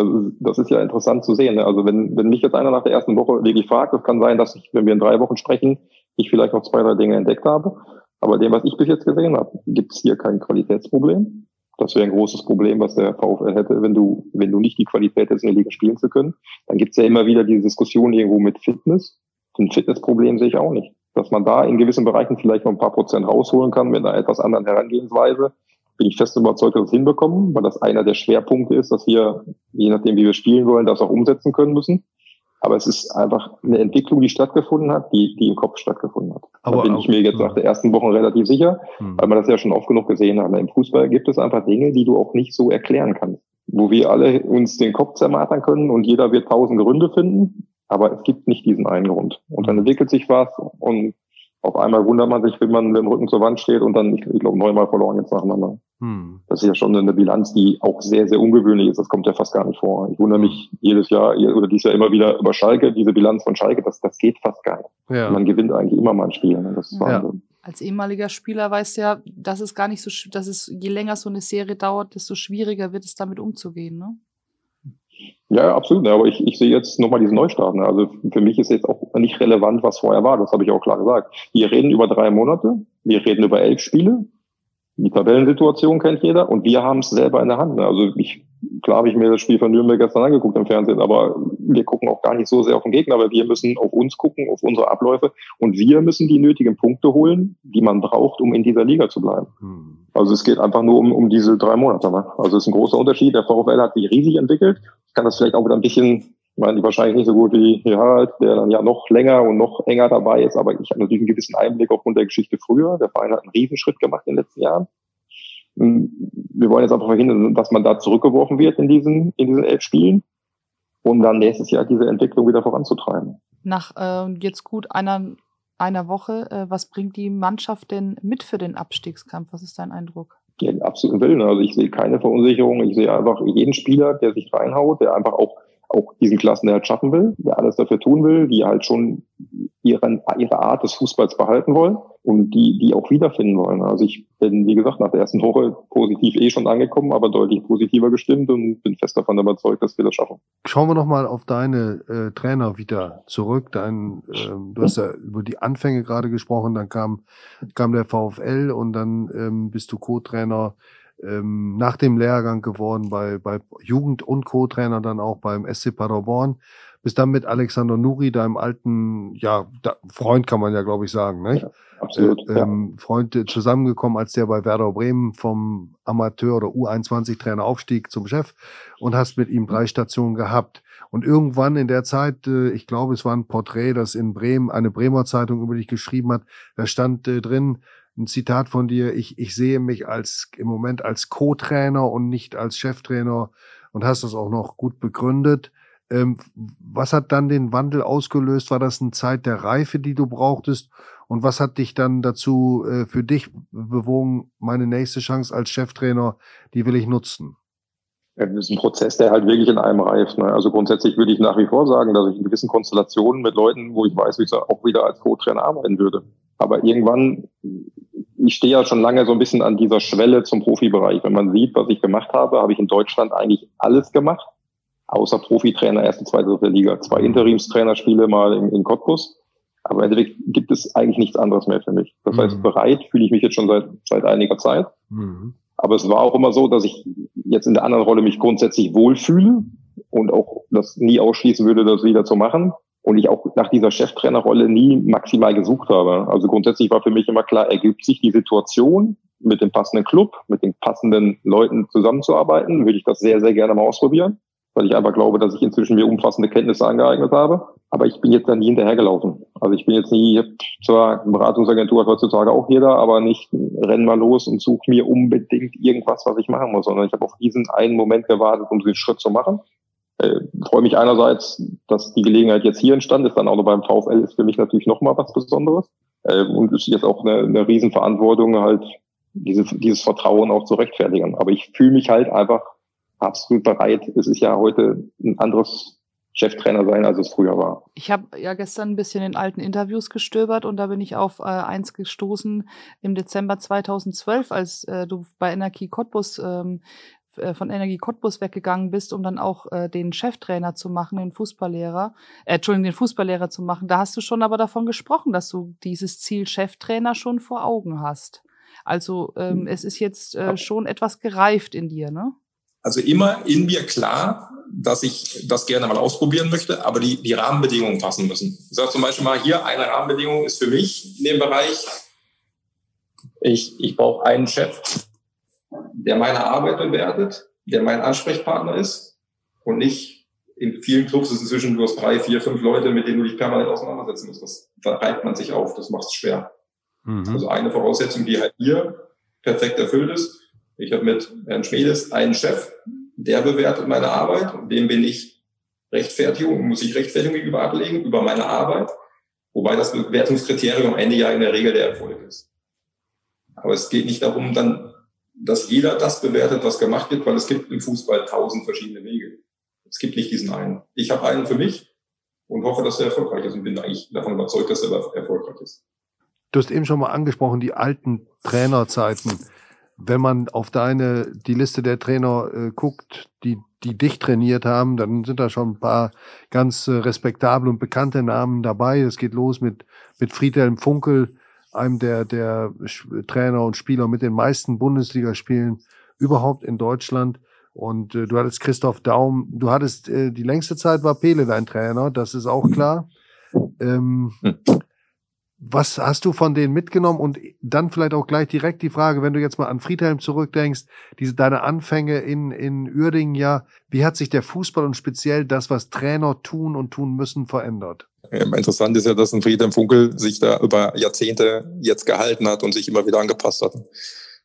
Also das ist ja interessant zu sehen. Ne? Also wenn, wenn mich jetzt einer nach der ersten Woche wirklich fragt, das kann sein, dass ich, wenn wir in drei Wochen sprechen, ich vielleicht noch zwei, drei Dinge entdeckt habe. Aber dem, was ich bis jetzt gesehen habe, gibt es hier kein Qualitätsproblem. Das wäre ein großes Problem, was der VfL hätte, wenn du, wenn du nicht die Qualität hättest, in der Liga spielen zu können. Dann gibt es ja immer wieder diese Diskussion irgendwo mit Fitness. Ein Fitnessproblem sehe ich auch nicht. Dass man da in gewissen Bereichen vielleicht noch ein paar Prozent rausholen kann mit einer etwas anderen Herangehensweise bin ich fest überzeugt, dass wir es hinbekommen, weil das einer der Schwerpunkte ist, dass wir, je nachdem, wie wir spielen wollen, das auch umsetzen können müssen. Aber es ist einfach eine Entwicklung, die stattgefunden hat, die, die im Kopf stattgefunden hat. Aber da bin ich mir jetzt nach der ersten Woche relativ sicher, hm. weil man das ja schon oft genug gesehen hat. Im Fußball gibt es einfach Dinge, die du auch nicht so erklären kannst. Wo wir alle uns den Kopf zermartern können und jeder wird tausend Gründe finden, aber es gibt nicht diesen einen Grund. Und dann entwickelt sich was und auf einmal wundert man sich, wenn man mit dem Rücken zur Wand steht und dann, ich, ich glaube, neunmal verloren jetzt nacheinander. Hm. Das ist ja schon eine Bilanz, die auch sehr, sehr ungewöhnlich ist. Das kommt ja fast gar nicht vor. Ich wundere mich jedes Jahr oder dieses Jahr immer wieder über Schalke, diese Bilanz von Schalke, das, das geht fast gar nicht. Ja. Man gewinnt eigentlich immer mal ein Spiel. Ne? Das ist ja. Als ehemaliger Spieler weißt du ja, dass es gar nicht so, dass es je länger so eine Serie dauert, desto schwieriger wird es damit umzugehen, ne? Ja, absolut. Aber ich, ich sehe jetzt nochmal diesen Neustart. Ne? Also für mich ist jetzt auch nicht relevant, was vorher war. Das habe ich auch klar gesagt. Wir reden über drei Monate. Wir reden über elf Spiele. Die Tabellensituation kennt jeder und wir haben es selber in der Hand. Ne? Also ich, klar habe ich mir das Spiel von Nürnberg gestern angeguckt im Fernsehen, aber wir gucken auch gar nicht so sehr auf den Gegner, weil wir müssen auf uns gucken, auf unsere Abläufe und wir müssen die nötigen Punkte holen, die man braucht, um in dieser Liga zu bleiben. Hm. Also es geht einfach nur um, um diese drei Monate. Ne? Also es ist ein großer Unterschied. Der VfL hat sich riesig entwickelt. Kann das vielleicht auch wieder ein bisschen ich meine, wahrscheinlich nicht so gut wie Harald, der dann ja noch länger und noch enger dabei ist, aber ich habe natürlich einen gewissen Einblick aufgrund der Geschichte früher. Der Verein hat einen Riesenschritt gemacht in den letzten Jahren. Wir wollen jetzt einfach verhindern, dass man da zurückgeworfen wird in diesen, in diesen elf Spielen, um dann nächstes Jahr diese Entwicklung wieder voranzutreiben. Nach äh, jetzt gut einer, einer Woche, äh, was bringt die Mannschaft denn mit für den Abstiegskampf? Was ist dein Eindruck? Ja, absoluten Willen. Also ich sehe keine Verunsicherung. Ich sehe einfach jeden Spieler, der sich reinhaut, der einfach auch auch diesen Klassenerhalt schaffen will, der alles dafür tun will, die halt schon ihren, ihre Art des Fußballs behalten wollen. Und die, die auch wiederfinden wollen. Also ich bin, wie gesagt, nach der ersten Woche positiv eh schon angekommen, aber deutlich positiver gestimmt und bin fest davon überzeugt, dass wir das schaffen. Schauen wir nochmal auf deine äh, Trainer wieder zurück. Dein, ähm, du hast ja über die Anfänge gerade gesprochen, dann kam, kam der VfL und dann ähm, bist du Co-Trainer ähm, nach dem Lehrgang geworden bei, bei Jugend- und Co-Trainer dann auch beim SC Paderborn bist dann mit Alexander Nuri, deinem alten, ja, da, Freund kann man ja, glaube ich, sagen, ne? Ja, absolut. Äh, ähm, Freund äh, zusammengekommen, als der bei Werder Bremen vom Amateur- oder U21-Trainer aufstieg zum Chef und hast mit ihm drei Stationen gehabt. Und irgendwann in der Zeit, äh, ich glaube, es war ein Porträt, das in Bremen, eine Bremer Zeitung über dich geschrieben hat, da stand äh, drin, ein Zitat von dir, ich, ich sehe mich als im Moment als Co-Trainer und nicht als Cheftrainer und hast das auch noch gut begründet. Ähm, was hat dann den Wandel ausgelöst? War das eine Zeit der Reife, die du brauchtest? Und was hat dich dann dazu äh, für dich bewogen, meine nächste Chance als Cheftrainer, die will ich nutzen? Das ist ein Prozess, der halt wirklich in einem reift. Ne? Also grundsätzlich würde ich nach wie vor sagen, dass ich in gewissen Konstellationen mit Leuten, wo ich weiß, wie ich auch wieder als Co-Trainer arbeiten würde. Aber irgendwann, ich stehe ja schon lange so ein bisschen an dieser Schwelle zum Profibereich. Wenn man sieht, was ich gemacht habe, habe ich in Deutschland eigentlich alles gemacht außer Profitrainer erste, zweite, dritte Liga. Zwei Interimstrainerspiele mal in, in Cottbus. Aber im Endeffekt gibt es eigentlich nichts anderes mehr für mich. Das mhm. heißt, bereit fühle ich mich jetzt schon seit, seit einiger Zeit. Mhm. Aber es war auch immer so, dass ich jetzt in der anderen Rolle mich grundsätzlich wohlfühle und auch das nie ausschließen würde, das wieder zu machen. Und ich auch nach dieser Cheftrainerrolle nie maximal gesucht habe. Also grundsätzlich war für mich immer klar, ergibt sich die Situation mit dem passenden Club, mit den passenden Leuten zusammenzuarbeiten, würde ich das sehr, sehr gerne mal ausprobieren weil ich einfach glaube, dass ich inzwischen mir umfassende Kenntnisse angeeignet habe. Aber ich bin jetzt da nie hinterhergelaufen. Also ich bin jetzt nie, zur Beratungsagentur hat heutzutage auch jeder, aber nicht renn mal los und suche mir unbedingt irgendwas, was ich machen muss, sondern ich habe auf diesen einen Moment gewartet, um diesen Schritt zu machen. Äh, freue mich einerseits, dass die Gelegenheit jetzt hier entstanden ist, dann auch noch beim VfL ist für mich natürlich nochmal was Besonderes. Äh, und ist jetzt auch eine, eine Riesenverantwortung, halt diese, dieses Vertrauen auch zu rechtfertigen. Aber ich fühle mich halt einfach absolut bereit. Es ist ja heute ein anderes Cheftrainer sein, als es früher war. Ich habe ja gestern ein bisschen in alten Interviews gestöbert und da bin ich auf äh, eins gestoßen im Dezember 2012, als äh, du bei Energie Cottbus ähm, äh, von Energie Cottbus weggegangen bist, um dann auch äh, den Cheftrainer zu machen, den Fußballlehrer, äh, Entschuldigung, den Fußballlehrer zu machen. Da hast du schon aber davon gesprochen, dass du dieses Ziel Cheftrainer schon vor Augen hast. Also ähm, hm. es ist jetzt äh, schon etwas gereift in dir, ne? Also immer in mir klar, dass ich das gerne mal ausprobieren möchte, aber die, die Rahmenbedingungen passen müssen. Ich sage zum Beispiel mal hier, eine Rahmenbedingung ist für mich in dem Bereich, ich, ich brauche einen Chef, der meine Arbeit bewertet, der mein Ansprechpartner ist und nicht in vielen Clubs ist inzwischen du hast drei, vier, fünf Leute, mit denen du dich permanent auseinandersetzen musst. Das, da reibt man sich auf, das macht es schwer. Mhm. Also eine Voraussetzung, die halt hier perfekt erfüllt ist, ich habe mit Herrn Schmiedes einen Chef, der bewertet meine Arbeit und dem bin ich Rechtfertigung, muss ich Rechtfertigung gegenüber ablegen über meine Arbeit, wobei das Bewertungskriterium am Ende ja in der Regel der Erfolg ist. Aber es geht nicht darum, dann, dass jeder das bewertet, was gemacht wird, weil es gibt im Fußball tausend verschiedene Wege. Es gibt nicht diesen einen. Ich habe einen für mich und hoffe, dass er erfolgreich ist und bin eigentlich davon überzeugt, dass er erfolgreich ist. Du hast eben schon mal angesprochen, die alten Trainerzeiten wenn man auf deine, die Liste der Trainer äh, guckt, die, die dich trainiert haben, dann sind da schon ein paar ganz äh, respektable und bekannte Namen dabei. Es geht los mit, mit Friedhelm Funkel, einem der, der Trainer und Spieler mit den meisten Bundesligaspielen überhaupt in Deutschland. Und äh, du hattest Christoph Daum, du hattest äh, die längste Zeit war Pele dein Trainer, das ist auch klar. Ähm, hm. Was hast du von denen mitgenommen? Und dann vielleicht auch gleich direkt die Frage, wenn du jetzt mal an Friedhelm zurückdenkst, diese, deine Anfänge in, in Uerdingen, ja, wie hat sich der Fußball und speziell das, was Trainer tun und tun müssen, verändert? Ja, interessant ist ja, dass ein Friedhelm Funkel sich da über Jahrzehnte jetzt gehalten hat und sich immer wieder angepasst hat.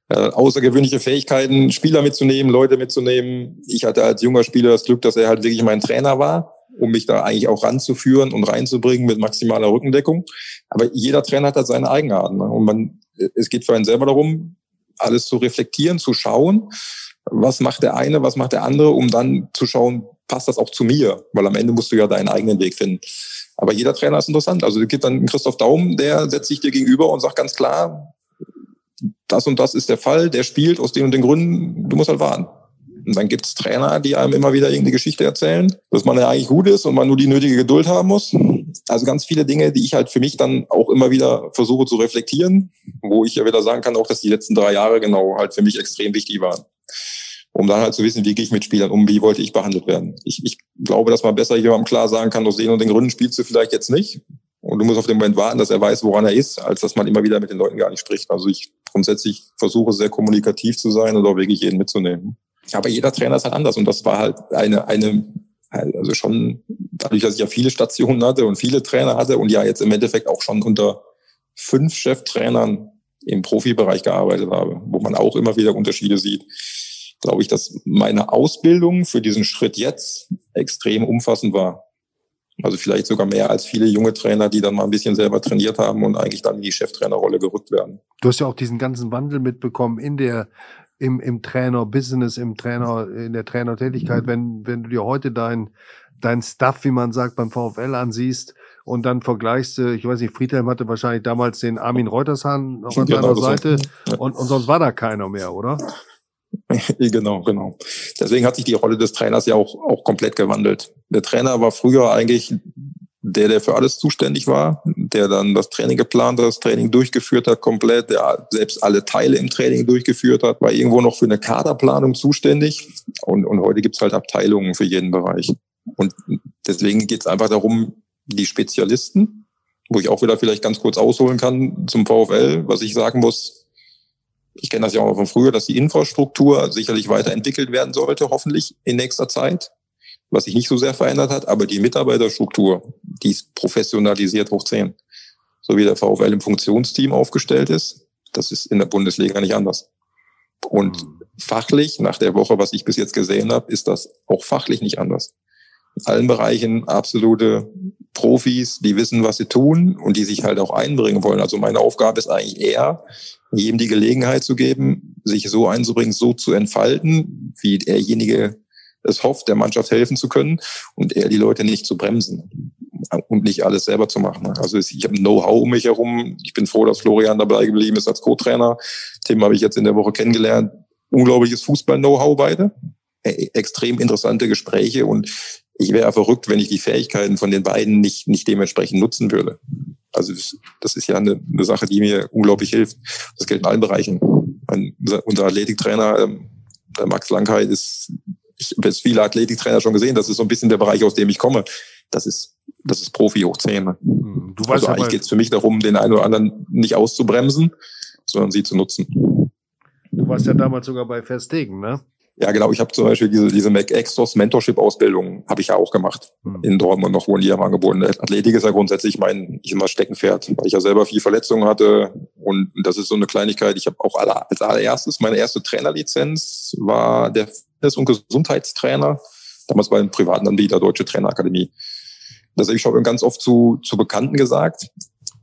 Äh, außergewöhnliche Fähigkeiten, Spieler mitzunehmen, Leute mitzunehmen. Ich hatte als junger Spieler das Glück, dass er halt wirklich mein Trainer war um mich da eigentlich auch ranzuführen und reinzubringen mit maximaler Rückendeckung. Aber jeder Trainer hat halt seine Eigenarten. Ne? Und man, es geht für einen selber darum, alles zu reflektieren, zu schauen, was macht der eine, was macht der andere, um dann zu schauen, passt das auch zu mir, weil am Ende musst du ja deinen eigenen Weg finden. Aber jeder Trainer ist interessant. Also es gibt dann Christoph Daum, der setzt sich dir gegenüber und sagt ganz klar, das und das ist der Fall, der spielt aus den und den Gründen, du musst halt warten. Und dann gibt es Trainer, die einem immer wieder irgendeine Geschichte erzählen, dass man ja eigentlich gut ist und man nur die nötige Geduld haben muss. Also ganz viele Dinge, die ich halt für mich dann auch immer wieder versuche zu reflektieren, wo ich ja wieder sagen kann, auch dass die letzten drei Jahre genau halt für mich extrem wichtig waren. Um dann halt zu wissen, wie gehe ich mit Spielern um, wie wollte ich behandelt werden. Ich, ich glaube, dass man besser jemandem klar sagen kann, aus den und den Gründen spielst du vielleicht jetzt nicht. Und du musst auf den Moment warten, dass er weiß, woran er ist, als dass man immer wieder mit den Leuten gar nicht spricht. Also ich grundsätzlich versuche sehr kommunikativ zu sein und auch wirklich jeden mitzunehmen. Aber jeder Trainer ist halt anders und das war halt eine, eine, also schon dadurch, dass ich ja viele Stationen hatte und viele Trainer hatte und ja jetzt im Endeffekt auch schon unter fünf Cheftrainern im Profibereich gearbeitet habe, wo man auch immer wieder Unterschiede sieht, glaube ich, dass meine Ausbildung für diesen Schritt jetzt extrem umfassend war. Also vielleicht sogar mehr als viele junge Trainer, die dann mal ein bisschen selber trainiert haben und eigentlich dann in die Cheftrainerrolle gerückt werden. Du hast ja auch diesen ganzen Wandel mitbekommen in der im, im Trainer-Business, im Trainer, in der Trainertätigkeit, mhm. wenn, wenn du dir heute dein, dein Stuff, wie man sagt, beim VfL ansiehst und dann vergleichst du, ich weiß nicht, Friedhelm hatte wahrscheinlich damals den Armin Reutershahn noch *laughs* an genau, seiner Seite ja. und, und sonst war da keiner mehr, oder? *laughs* genau, genau. Deswegen hat sich die Rolle des Trainers ja auch, auch komplett gewandelt. Der Trainer war früher eigentlich der, der für alles zuständig war, der dann das Training geplant hat, das Training durchgeführt hat komplett, der selbst alle Teile im Training durchgeführt hat, war irgendwo noch für eine Kaderplanung zuständig. Und, und heute gibt's halt Abteilungen für jeden Bereich. Und deswegen geht's einfach darum, die Spezialisten, wo ich auch wieder vielleicht ganz kurz ausholen kann zum VfL, was ich sagen muss, ich kenne das ja auch von früher, dass die Infrastruktur sicherlich weiterentwickelt werden sollte, hoffentlich in nächster Zeit was sich nicht so sehr verändert hat, aber die Mitarbeiterstruktur, die ist professionalisiert hoch 10. So wie der VfL im Funktionsteam aufgestellt ist, das ist in der Bundesliga nicht anders. Und mhm. fachlich, nach der Woche, was ich bis jetzt gesehen habe, ist das auch fachlich nicht anders. In allen Bereichen absolute Profis, die wissen, was sie tun und die sich halt auch einbringen wollen. Also meine Aufgabe ist eigentlich eher, jedem die Gelegenheit zu geben, sich so einzubringen, so zu entfalten, wie derjenige es hofft, der Mannschaft helfen zu können und eher die Leute nicht zu bremsen und nicht alles selber zu machen. Also ich habe Know-how um mich herum. Ich bin froh, dass Florian dabei geblieben ist als Co-Trainer. Tim habe ich jetzt in der Woche kennengelernt. Unglaubliches Fußball-Know-how beide. E, extrem interessante Gespräche und ich wäre verrückt, wenn ich die Fähigkeiten von den beiden nicht, nicht dementsprechend nutzen würde. Also das ist ja eine, eine Sache, die mir unglaublich hilft. Das gilt in allen Bereichen. Mein, unser Athletiktrainer, ähm, der Max Langheit, ist ich habe jetzt viele Athletiktrainer schon gesehen, das ist so ein bisschen der Bereich, aus dem ich komme. Das ist, das ist Profi hoch 10. Ne? Mhm. Du weißt also eigentlich geht es für mich darum, den einen oder anderen nicht auszubremsen, sondern sie zu nutzen. Du warst ja damals sogar bei Verstegen, ne? Ja, genau. Ich habe zum Beispiel diese, diese MacExos Mentorship-Ausbildung habe ich ja auch gemacht mhm. in Dortmund noch, wo die haben angeboten. Athletik ist ja grundsätzlich mein, ich immer Steckenpferd, weil ich ja selber viel Verletzungen hatte und das ist so eine Kleinigkeit. Ich habe auch als allererstes meine erste Trainerlizenz war der Fitness- und Gesundheitstrainer, damals bei einem privaten Anbieter Deutsche Trainerakademie. Das habe ich schon ganz oft zu, zu Bekannten gesagt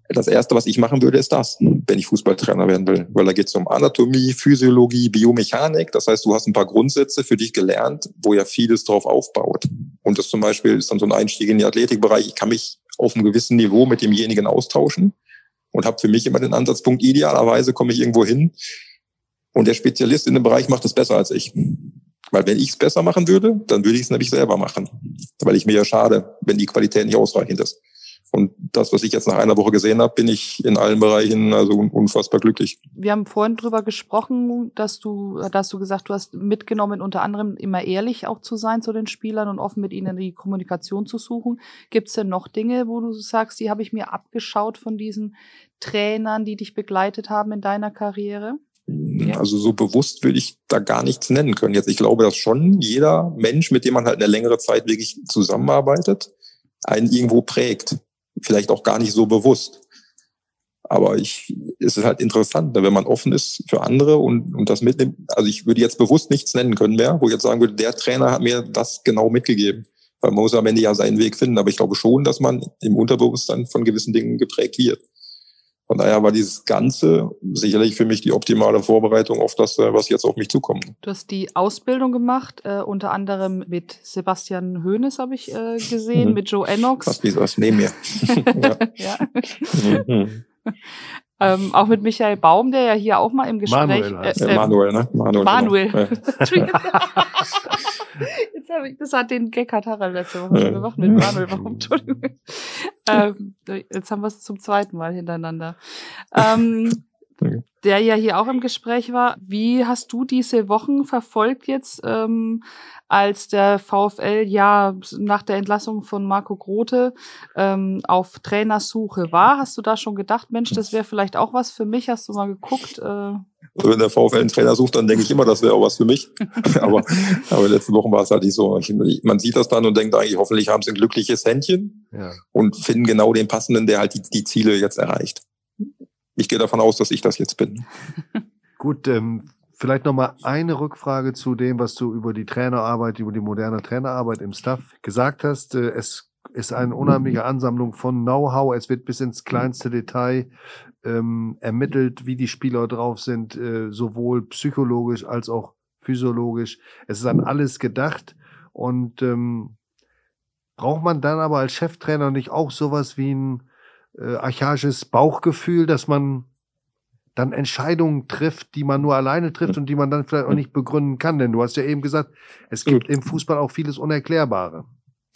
das Erste, was ich machen würde, ist das, wenn ich Fußballtrainer werden will. Weil da geht es um Anatomie, Physiologie, Biomechanik. Das heißt, du hast ein paar Grundsätze für dich gelernt, wo ja vieles drauf aufbaut. Und das zum Beispiel ist dann so ein Einstieg in den Athletikbereich. Ich kann mich auf einem gewissen Niveau mit demjenigen austauschen und habe für mich immer den Ansatzpunkt, idealerweise komme ich irgendwo hin und der Spezialist in dem Bereich macht es besser als ich. Weil wenn ich es besser machen würde, dann würde ich es nämlich selber machen. Weil ich mir ja schade, wenn die Qualität nicht ausreichend ist. Und das, was ich jetzt nach einer Woche gesehen habe, bin ich in allen Bereichen also unfassbar glücklich. Wir haben vorhin drüber gesprochen, dass du, dass du gesagt, du hast mitgenommen, unter anderem immer ehrlich auch zu sein zu den Spielern und offen mit ihnen die Kommunikation zu suchen. Gibt es denn noch Dinge, wo du sagst, die habe ich mir abgeschaut von diesen Trainern, die dich begleitet haben in deiner Karriere? Also so bewusst würde ich da gar nichts nennen können. Jetzt, ich glaube, dass schon jeder Mensch, mit dem man halt eine längere Zeit wirklich zusammenarbeitet, einen irgendwo prägt vielleicht auch gar nicht so bewusst. Aber ich, es ist halt interessant, ne, wenn man offen ist für andere und, und das mitnimmt. Also ich würde jetzt bewusst nichts nennen können mehr, wo ich jetzt sagen würde, der Trainer hat mir das genau mitgegeben. Weil man muss am Ende ja seinen Weg finden. Aber ich glaube schon, dass man im Unterbewusstsein von gewissen Dingen geprägt wird. Von daher war dieses Ganze sicherlich für mich die optimale Vorbereitung auf das, äh, was jetzt auf mich zukommt. Du hast die Ausbildung gemacht, äh, unter anderem mit Sebastian Hoeneß habe ich äh, gesehen, mhm. mit Joe Ennox. Was wie was neben mir. *laughs* ja. ja. Mhm. Ähm, auch mit Michael Baum, der ja hier auch mal im Gespräch. Manuel, äh, äh, Manuel ne? Manuel. Manuel. Genau. *laughs* *laughs* Das hat den Gag hat Harald letzte Woche schon gemacht mit Manuel. Warum? *laughs* Entschuldigung. Ähm, jetzt haben wir es zum zweiten Mal hintereinander. Ähm, *laughs* der ja hier auch im Gespräch war. Wie hast du diese Wochen verfolgt jetzt, ähm, als der VfL ja nach der Entlassung von Marco Grote ähm, auf Trainersuche war? Hast du da schon gedacht, Mensch, das wäre vielleicht auch was für mich? Hast du mal geguckt? Äh also wenn der VfL einen Trainer sucht, dann denke ich immer, das wäre auch was für mich. *laughs* aber, aber letzte Wochen war es halt nicht so. Man sieht das dann und denkt eigentlich, hoffentlich haben sie ein glückliches Händchen ja. und finden genau den passenden, der halt die, die Ziele jetzt erreicht ich gehe davon aus, dass ich das jetzt bin. *laughs* Gut, ähm, vielleicht nochmal eine Rückfrage zu dem, was du über die Trainerarbeit, über die moderne Trainerarbeit im Staff gesagt hast. Äh, es ist eine unheimliche Ansammlung von Know-how. Es wird bis ins kleinste Detail ähm, ermittelt, wie die Spieler drauf sind, äh, sowohl psychologisch als auch physiologisch. Es ist an alles gedacht und ähm, braucht man dann aber als Cheftrainer nicht auch sowas wie ein äh, archaisches Bauchgefühl, dass man dann Entscheidungen trifft, die man nur alleine trifft und die man dann vielleicht auch nicht begründen kann. Denn du hast ja eben gesagt, es gibt im Fußball auch vieles Unerklärbare.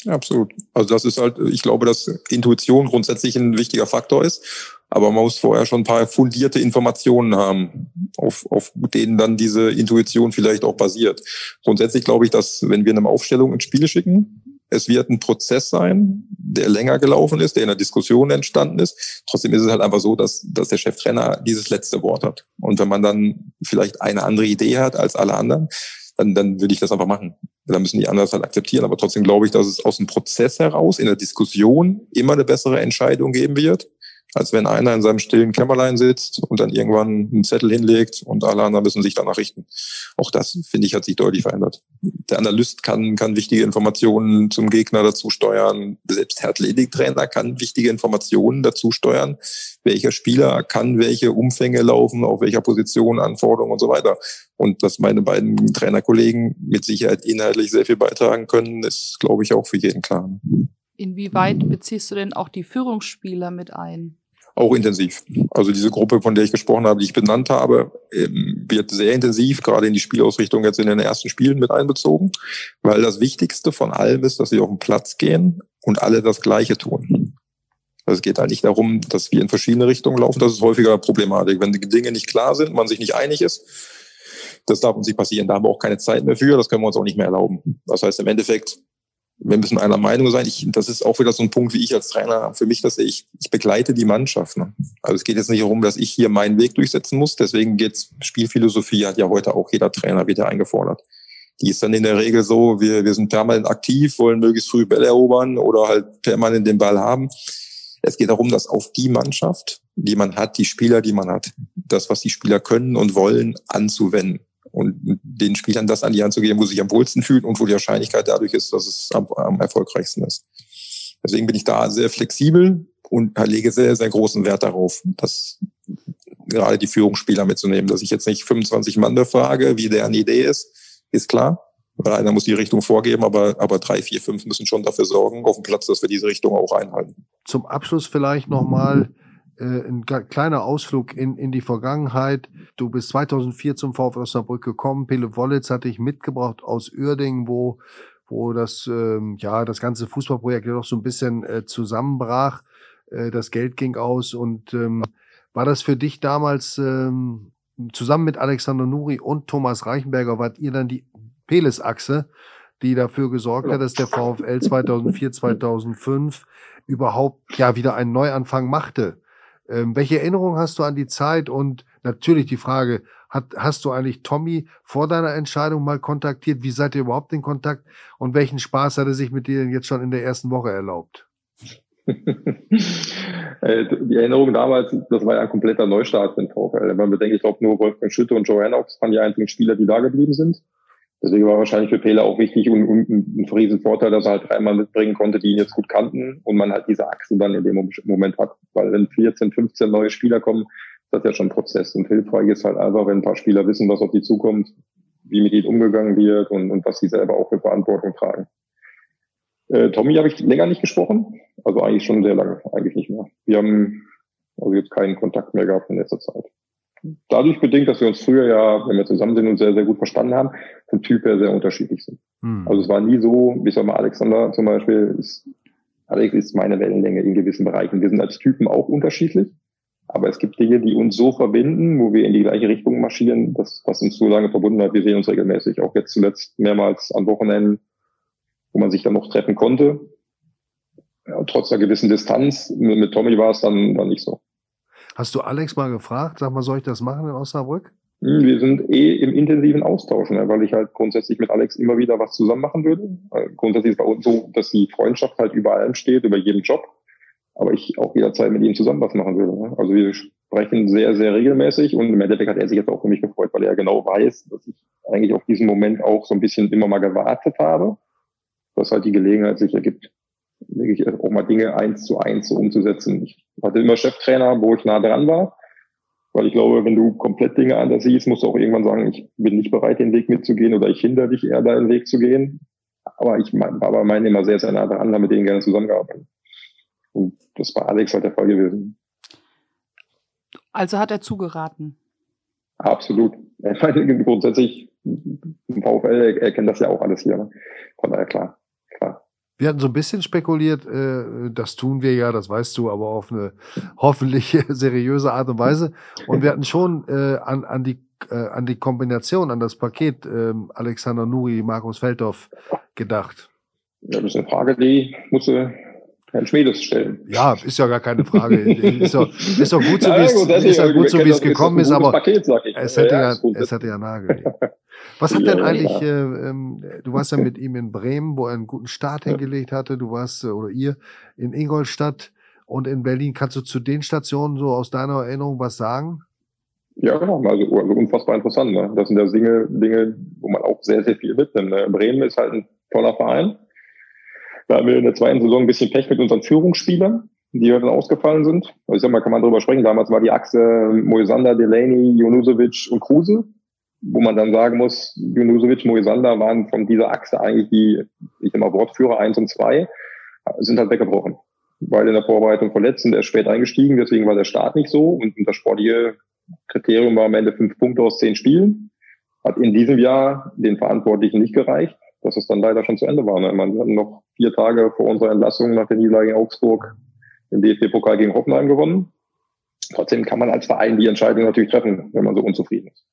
Absolut. Also das ist halt, ich glaube, dass Intuition grundsätzlich ein wichtiger Faktor ist. Aber man muss vorher schon ein paar fundierte Informationen haben, auf, auf denen dann diese Intuition vielleicht auch basiert. Grundsätzlich glaube ich, dass wenn wir eine Aufstellung ins Spiel schicken, es wird ein Prozess sein, der länger gelaufen ist, der in der Diskussion entstanden ist. Trotzdem ist es halt einfach so, dass, dass der Cheftrainer dieses letzte Wort hat. Und wenn man dann vielleicht eine andere Idee hat als alle anderen, dann, dann würde ich das einfach machen. Da müssen die anderen halt akzeptieren. Aber trotzdem glaube ich, dass es aus dem Prozess heraus in der Diskussion immer eine bessere Entscheidung geben wird als wenn einer in seinem stillen Kämmerlein sitzt und dann irgendwann einen Zettel hinlegt und alle anderen müssen sich danach richten. Auch das, finde ich, hat sich deutlich verändert. Der Analyst kann, kann wichtige Informationen zum Gegner dazu steuern. Selbst Herr Athletiktrainer kann wichtige Informationen dazu steuern. Welcher Spieler kann welche Umfänge laufen, auf welcher Position, Anforderungen und so weiter. Und dass meine beiden Trainerkollegen mit Sicherheit inhaltlich sehr viel beitragen können, ist, glaube ich, auch für jeden klar. Inwieweit beziehst du denn auch die Führungsspieler mit ein? Auch intensiv. Also diese Gruppe, von der ich gesprochen habe, die ich benannt habe, ähm, wird sehr intensiv, gerade in die Spielausrichtung jetzt in den ersten Spielen mit einbezogen, weil das Wichtigste von allem ist, dass sie auf den Platz gehen und alle das Gleiche tun. Also es geht halt nicht darum, dass wir in verschiedene Richtungen laufen. Das ist häufiger Problematik. Wenn die Dinge nicht klar sind, man sich nicht einig ist, das darf uns nicht passieren. Da haben wir auch keine Zeit mehr für. Das können wir uns auch nicht mehr erlauben. Das heißt, im Endeffekt wir müssen einer Meinung sein. Ich, das ist auch wieder so ein Punkt, wie ich als Trainer für mich, dass ich, ich begleite die Mannschaft. Ne? Also es geht jetzt nicht darum, dass ich hier meinen Weg durchsetzen muss. Deswegen geht's Spielphilosophie hat ja heute auch jeder Trainer wieder eingefordert. Die ist dann in der Regel so, wir, wir sind permanent aktiv, wollen möglichst früh Bälle erobern oder halt permanent den Ball haben. Es geht darum, dass auf die Mannschaft, die man hat, die Spieler, die man hat, das, was die Spieler können und wollen, anzuwenden und den Spielern das an die Hand zu geben, wo sie sich am wohlsten fühlen und wo die Wahrscheinlichkeit dadurch ist, dass es am, am erfolgreichsten ist. Deswegen bin ich da sehr flexibel und lege sehr, sehr großen Wert darauf, dass gerade die Führungsspieler mitzunehmen, dass ich jetzt nicht 25 Mann befrage, wie deren Idee ist, ist klar. Weil einer muss die Richtung vorgeben, aber, aber drei, vier, fünf müssen schon dafür sorgen auf dem Platz, dass wir diese Richtung auch einhalten. Zum Abschluss vielleicht nochmal äh, ein kleiner Ausflug in, in die Vergangenheit. Du bist 2004 zum VfL Osnabrück gekommen. Pele Wollitz hatte ich mitgebracht aus Uerdingen, wo, wo das, ähm, ja, das ganze Fußballprojekt ja doch so ein bisschen äh, zusammenbrach. Äh, das Geld ging aus und ähm, war das für dich damals ähm, zusammen mit Alexander Nuri und Thomas Reichenberger, wart ihr dann die Peles-Achse, die dafür gesorgt hat, dass der VfL 2004, 2005 überhaupt ja wieder einen Neuanfang machte. Ähm, welche Erinnerung hast du an die Zeit? Und natürlich die Frage, hat, hast du eigentlich Tommy vor deiner Entscheidung mal kontaktiert? Wie seid ihr überhaupt in Kontakt? Und welchen Spaß hat er sich mit dir denn jetzt schon in der ersten Woche erlaubt? *laughs* Äh, die Erinnerung damals, das war ja ein kompletter Neustart für den VfL. Wenn man bedenkt, ich glaube nur Wolfgang Schütte und Joe Renox waren die einzigen Spieler, die da geblieben sind. Deswegen war wahrscheinlich für Pele auch wichtig und, und ein riesen Vorteil, dass er halt dreimal mitbringen konnte, die ihn jetzt gut kannten und man halt diese Achsen dann in dem Moment hat. Weil wenn 14, 15 neue Spieler kommen, ist das ja schon ein Prozess. Und hilfreich ist halt einfach, wenn ein paar Spieler wissen, was auf die zukommt, wie mit ihnen umgegangen wird und, und was sie selber auch für Verantwortung tragen. Äh, Tommy habe ich länger nicht gesprochen, also eigentlich schon sehr lange, eigentlich nicht mehr. Wir haben also jetzt keinen Kontakt mehr gehabt in letzter Zeit. Dadurch bedingt, dass wir uns früher ja, wenn wir zusammen sind, uns sehr, sehr gut verstanden haben, vom Typ her sehr unterschiedlich sind. Hm. Also es war nie so, wie sag mal, Alexander zum Beispiel, ist, Alex ist meine Wellenlänge in gewissen Bereichen. Wir sind als Typen auch unterschiedlich. Aber es gibt Dinge, die uns so verbinden, wo wir in die gleiche Richtung marschieren, dass, was uns so lange verbunden hat. Wir sehen uns regelmäßig. Auch jetzt zuletzt mehrmals an Wochenenden, wo man sich dann noch treffen konnte. Ja, trotz einer gewissen Distanz. Mit Tommy war es dann, dann nicht so. Hast du Alex mal gefragt, sag mal, soll ich das machen in Osnabrück? Hm, wir sind eh im intensiven Austausch, ne, weil ich halt grundsätzlich mit Alex immer wieder was zusammen machen würde. Grundsätzlich ist bei uns so, dass die Freundschaft halt über allem steht, über jedem Job. Aber ich auch jederzeit mit ihm zusammen was machen würde. Ne? Also wir sprechen sehr, sehr regelmäßig und im Endeffekt hat er sich jetzt auch für mich gefreut, weil er genau weiß, dass ich eigentlich auf diesen Moment auch so ein bisschen immer mal gewartet habe, dass halt die Gelegenheit sich ergibt wirklich auch mal Dinge eins zu eins so umzusetzen. Ich hatte immer Cheftrainer, wo ich nah dran war, weil ich glaube, wenn du komplett Dinge anders siehst, musst du auch irgendwann sagen, ich bin nicht bereit, den Weg mitzugehen oder ich hindere dich eher, deinen Weg zu gehen. Aber ich war bei meinen immer sehr, sehr nah dran, haben mit denen gerne zusammengearbeitet. Und das war Alex halt der Fall gewesen. Also hat er zugeraten? Absolut. Grundsätzlich, im VfL, er kennt das ja auch alles hier. Ne? Von daher klar. Wir hatten so ein bisschen spekuliert, äh, das tun wir ja, das weißt du, aber auf eine hoffentlich *laughs* seriöse Art und Weise. Und wir hatten schon äh, an, an, die, äh, an die Kombination, an das Paket äh, Alexander Nuri, Markus Feldhoff gedacht. Ja, das ist eine Frage, die muss Herrn Schmiedes stellen. Ja, ist ja gar keine Frage. *laughs* ist doch, ist doch gut so, wie es, ja so, wie es gekommen ist, aber Paket, es hätte ja, es hätte ja nahegelegt. Was hat ja, denn eigentlich, ja. Äh, ähm, du warst ja mit ihm in Bremen, wo er einen guten Start *laughs* ja. hingelegt hatte, du warst, äh, oder ihr, in Ingolstadt und in Berlin. Kannst du zu den Stationen so aus deiner Erinnerung was sagen? Ja, genau, also, also unfassbar interessant. Ne? Das sind ja Dinge, Dinge, wo man auch sehr, sehr viel mitnimmt. Ne? Bremen ist halt ein toller Verein. Da haben wir in der zweiten Saison ein bisschen Pech mit unseren Führungsspielern, die dann ausgefallen sind. Also ich sag mal, kann man drüber sprechen. Damals war die Achse Moisander, Delaney, Junusovic und Kruse wo man dann sagen muss, Junusovic, Moisander waren von dieser Achse eigentlich die, ich sag mal, Wortführer eins und zwei, sind halt weggebrochen. Weil in der Vorbereitung verletzt sind, er ist spät eingestiegen, deswegen war der Start nicht so und das sportliche Kriterium war am Ende fünf Punkte aus zehn Spielen. Hat in diesem Jahr den Verantwortlichen nicht gereicht, dass es dann leider schon zu Ende war. Ne? Man hat noch vier Tage vor unserer Entlassung nach der Niederlage in Augsburg den DFB-Pokal gegen Hoffenheim gewonnen. Trotzdem kann man als Verein die Entscheidung natürlich treffen, wenn man so unzufrieden ist.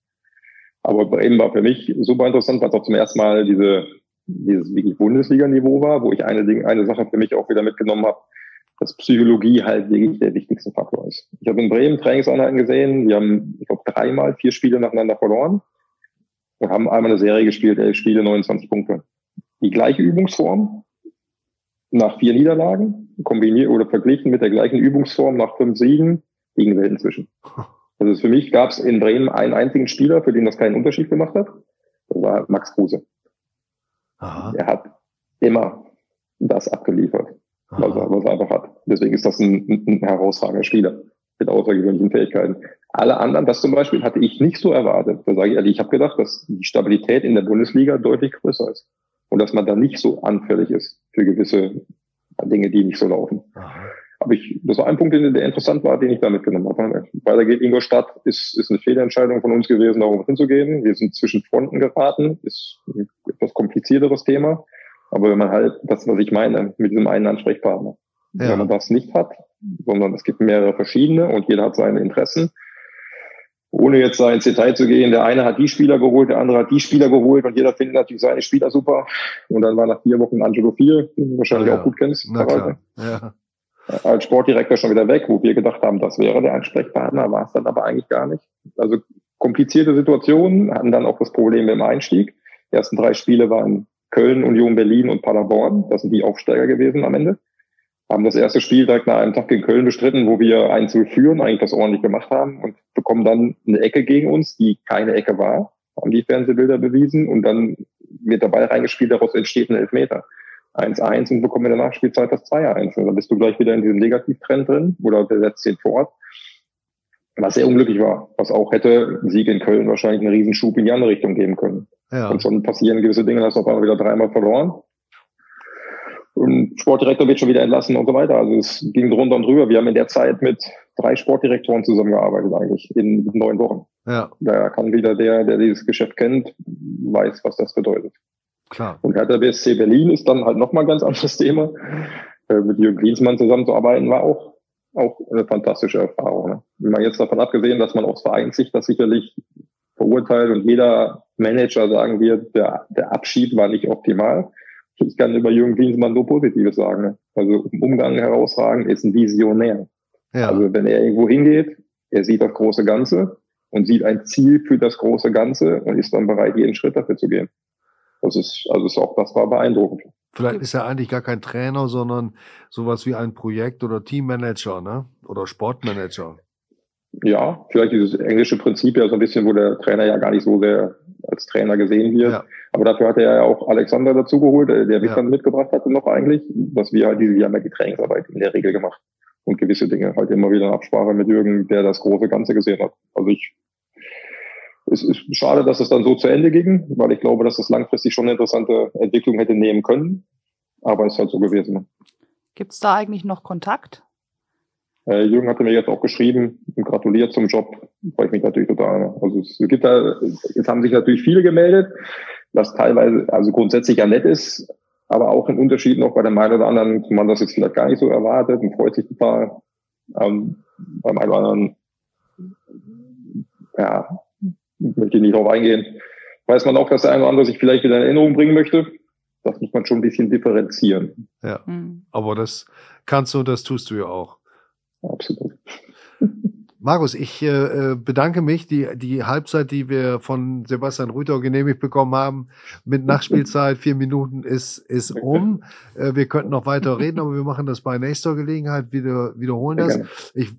Aber Bremen war für mich super interessant, weil es auch zum ersten Mal diese, dieses wirklich Bundesliga-Niveau war, wo ich eine, Ding, eine Sache für mich auch wieder mitgenommen habe, dass Psychologie halt wirklich der wichtigste Faktor ist. Ich habe in Bremen Trainingseinheiten gesehen, wir haben, ich glaube, dreimal vier Spiele nacheinander verloren und haben einmal eine Serie gespielt, elf Spiele, 29 Punkte. Die gleiche Übungsform nach vier Niederlagen, kombiniert oder verglichen mit der gleichen Übungsform nach fünf Siegen, liegen Welten zwischen. *laughs* Also für mich gab es in Bremen einen einzigen Spieler, für den das keinen Unterschied gemacht hat. Das war Max Kruse. Aha. Er hat immer das abgeliefert, was er, was er einfach hat. Deswegen ist das ein, ein herausragender Spieler mit außergewöhnlichen Fähigkeiten. Alle anderen, das zum Beispiel, hatte ich nicht so erwartet. Da sage ich ehrlich, ich habe gedacht, dass die Stabilität in der Bundesliga deutlich größer ist. Und dass man da nicht so anfällig ist für gewisse Dinge, die nicht so laufen. Aber ich, das war ein Punkt, der interessant war, den ich da mitgenommen habe. Weiter geht Ingolstadt, ist, ist eine Fehlentscheidung von uns gewesen, darauf hinzugehen. Wir sind zwischen Fronten geraten, ist ein etwas komplizierteres Thema. Aber wenn man halt, das, was ich meine, mit diesem einen Ansprechpartner, ja. wenn man das nicht hat, sondern es gibt mehrere verschiedene und jeder hat seine Interessen, ohne jetzt da ins Detail zu gehen, der eine hat die Spieler geholt, der andere hat die Spieler geholt und jeder findet natürlich seine Spieler super. Und dann war nach vier Wochen Angelo 4, den du wahrscheinlich ja, auch gut kennst. Na klar. Ja als Sportdirektor schon wieder weg, wo wir gedacht haben, das wäre der Ansprechpartner, war es dann aber eigentlich gar nicht. Also komplizierte Situationen, hatten dann auch das Problem im Einstieg. Die ersten drei Spiele waren Köln, Union Berlin und Paderborn. Das sind die Aufsteiger gewesen am Ende. Haben das erste Spiel direkt nach einem Tag gegen Köln bestritten, wo wir 1 zu führen, eigentlich das ordentlich gemacht haben und bekommen dann eine Ecke gegen uns, die keine Ecke war, haben die Fernsehbilder bewiesen und dann wird der Ball reingespielt, daraus entsteht ein Elfmeter. 1-1 und bekommen in der Nachspielzeit das 2-1. Und dann bist du gleich wieder in diesem Negativtrend drin oder der setzt den fort. Was sehr unglücklich war, was auch hätte Sieg in Köln wahrscheinlich einen Riesenschub in die andere Richtung geben können. Ja. Und schon passieren gewisse Dinge, hast du auf einmal wieder dreimal verloren. Und Sportdirektor wird schon wieder entlassen und so weiter. Also es ging drunter und drüber. Wir haben in der Zeit mit drei Sportdirektoren zusammengearbeitet eigentlich in neun Wochen. Ja. Da kann wieder der, der dieses Geschäft kennt, weiß, was das bedeutet. Klar. Und Hertha BSC Berlin ist dann halt nochmal ein ganz anderes *laughs* Thema. Äh, mit Jürgen Klinsmann zusammenzuarbeiten war auch, auch eine fantastische Erfahrung. Ne? Wenn man jetzt davon abgesehen, dass man aus Vereinssicht das sicherlich verurteilt und jeder Manager sagen wird, der, der Abschied war nicht optimal. Ich kann über Jürgen Klinsmann nur Positives sagen. Ne? Also im Umgang herausragend ist ein Visionär. Ja. Also wenn er irgendwo hingeht, er sieht das große Ganze und sieht ein Ziel für das große Ganze und ist dann bereit, jeden Schritt dafür zu gehen. Das ist, also ist auch, das war beeindruckend. Vielleicht ist er eigentlich gar kein Trainer, sondern sowas wie ein Projekt- oder Teammanager, ne? Oder Sportmanager. Ja, vielleicht dieses englische Prinzip ja so ein bisschen, wo der Trainer ja gar nicht so sehr als Trainer gesehen wird. Ja. Aber dafür hat er ja auch Alexander dazugeholt, der mich ja. dann mitgebracht hatte noch eigentlich, dass wir halt diese, wir haben ja die Trainingsarbeit in der Regel gemacht und gewisse Dinge halt immer wieder in Absprache mit Jürgen, der das große Ganze gesehen hat. Also ich es ist schade, dass es dann so zu Ende ging, weil ich glaube, dass das langfristig schon eine interessante Entwicklung hätte nehmen können. Aber es ist halt so gewesen. Gibt es da eigentlich noch Kontakt? Äh, Jürgen hatte mir jetzt auch geschrieben und gratuliert zum Job. Freue ich mich natürlich total. Also es gibt da, jetzt haben sich natürlich viele gemeldet, was teilweise, also grundsätzlich ja nett ist, aber auch ein Unterschied noch bei dem einen oder anderen, man das jetzt vielleicht gar nicht so erwartet und freut sich total. Ähm, beim einen oder anderen, ja, möchte ich nicht darauf eingehen. Weiß man auch, dass der eine oder andere sich vielleicht wieder in Erinnerung bringen möchte. Das muss man schon ein bisschen differenzieren. Ja, mhm. aber das kannst du und das tust du ja auch. Absolut. Markus, ich äh, äh, bedanke mich. Die, die Halbzeit, die wir von Sebastian Rüther genehmigt bekommen haben, mit Nachspielzeit, vier Minuten, ist, ist um. Äh, wir könnten noch weiter reden, aber wir machen das bei nächster Gelegenheit, wieder, wiederholen das. Ich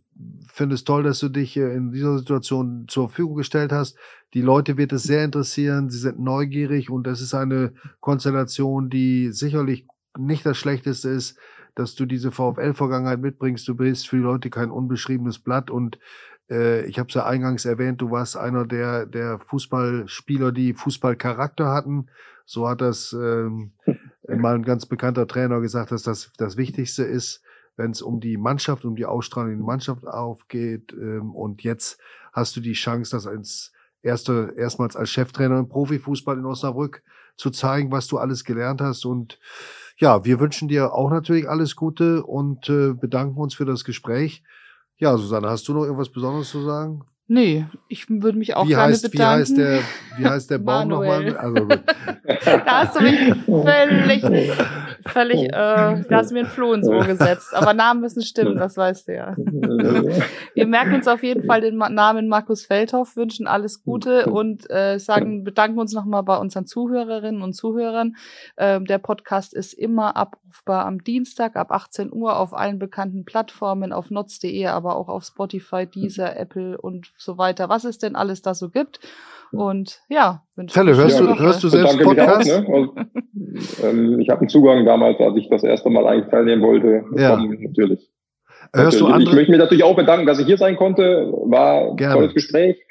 finde es toll, dass du dich in dieser Situation zur Verfügung gestellt hast. Die Leute wird es sehr interessieren. Sie sind neugierig und das ist eine Konstellation, die sicherlich nicht das Schlechteste ist dass du diese VfL-Vergangenheit mitbringst. Du bist für die Leute kein unbeschriebenes Blatt und äh, ich habe es ja eingangs erwähnt, du warst einer der, der Fußballspieler, die Fußballcharakter hatten. So hat das ähm, *laughs* mal ein ganz bekannter Trainer gesagt, dass das das Wichtigste ist, wenn es um die Mannschaft, um die Ausstrahlung in die Mannschaft aufgeht. Ähm, und jetzt hast du die Chance, das als erste, erstmals als Cheftrainer im Profifußball in Osnabrück zu zeigen, was du alles gelernt hast und ja, wir wünschen dir auch natürlich alles Gute und äh, bedanken uns für das Gespräch. Ja, Susanne, hast du noch irgendwas Besonderes zu sagen? Nee, ich würde mich auch wie gerne heißt, bedanken. Wie heißt der, wie heißt der Baum nochmal? Also gut. *laughs* da hast du mich völlig, völlig, äh, da hast du mir ein Floh ins Ohr gesetzt. Aber Namen müssen stimmen, das weißt du ja. *laughs* Wir merken uns auf jeden Fall den Namen Markus Feldhoff, wünschen alles Gute und äh, sagen, bedanken uns nochmal bei unseren Zuhörerinnen und Zuhörern. Ähm, der Podcast ist immer abrufbar am Dienstag ab 18 Uhr auf allen bekannten Plattformen, auf notz.de, aber auch auf Spotify, Deezer, Apple und so weiter, was es denn alles da so gibt. Und ja, Fälle, hörst, du, hörst du selbst Podcast? Auch, ne? Und, ähm, ich habe einen Zugang damals, als ich das erste Mal eigentlich teilnehmen wollte. Ja. natürlich. Hörst natürlich. du andere? Ich möchte mich natürlich auch bedanken, dass ich hier sein konnte. War ein tolles Gespräch.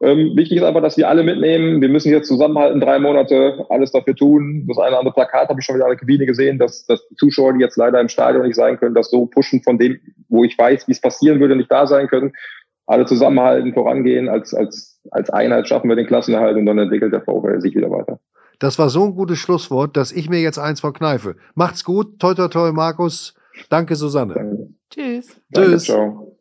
Ähm, wichtig ist aber, dass wir alle mitnehmen. Wir müssen jetzt zusammenhalten, drei Monate, alles dafür tun. Das eine oder andere Plakat habe ich schon wieder in der Kabine gesehen, dass, dass die Zuschauer, die jetzt leider im Stadion nicht sein können, das so pushen von dem, wo ich weiß, wie es passieren würde, nicht da sein können alle zusammenhalten, vorangehen, als, als, als Einheit schaffen wir den Klassenerhalt und dann entwickelt der VfL sich wieder weiter. Das war so ein gutes Schlusswort, dass ich mir jetzt eins verkneife. Macht's gut, toi toi toi, Markus. Danke, Susanne. Danke. Tschüss. Danke, Tschüss. Ciao.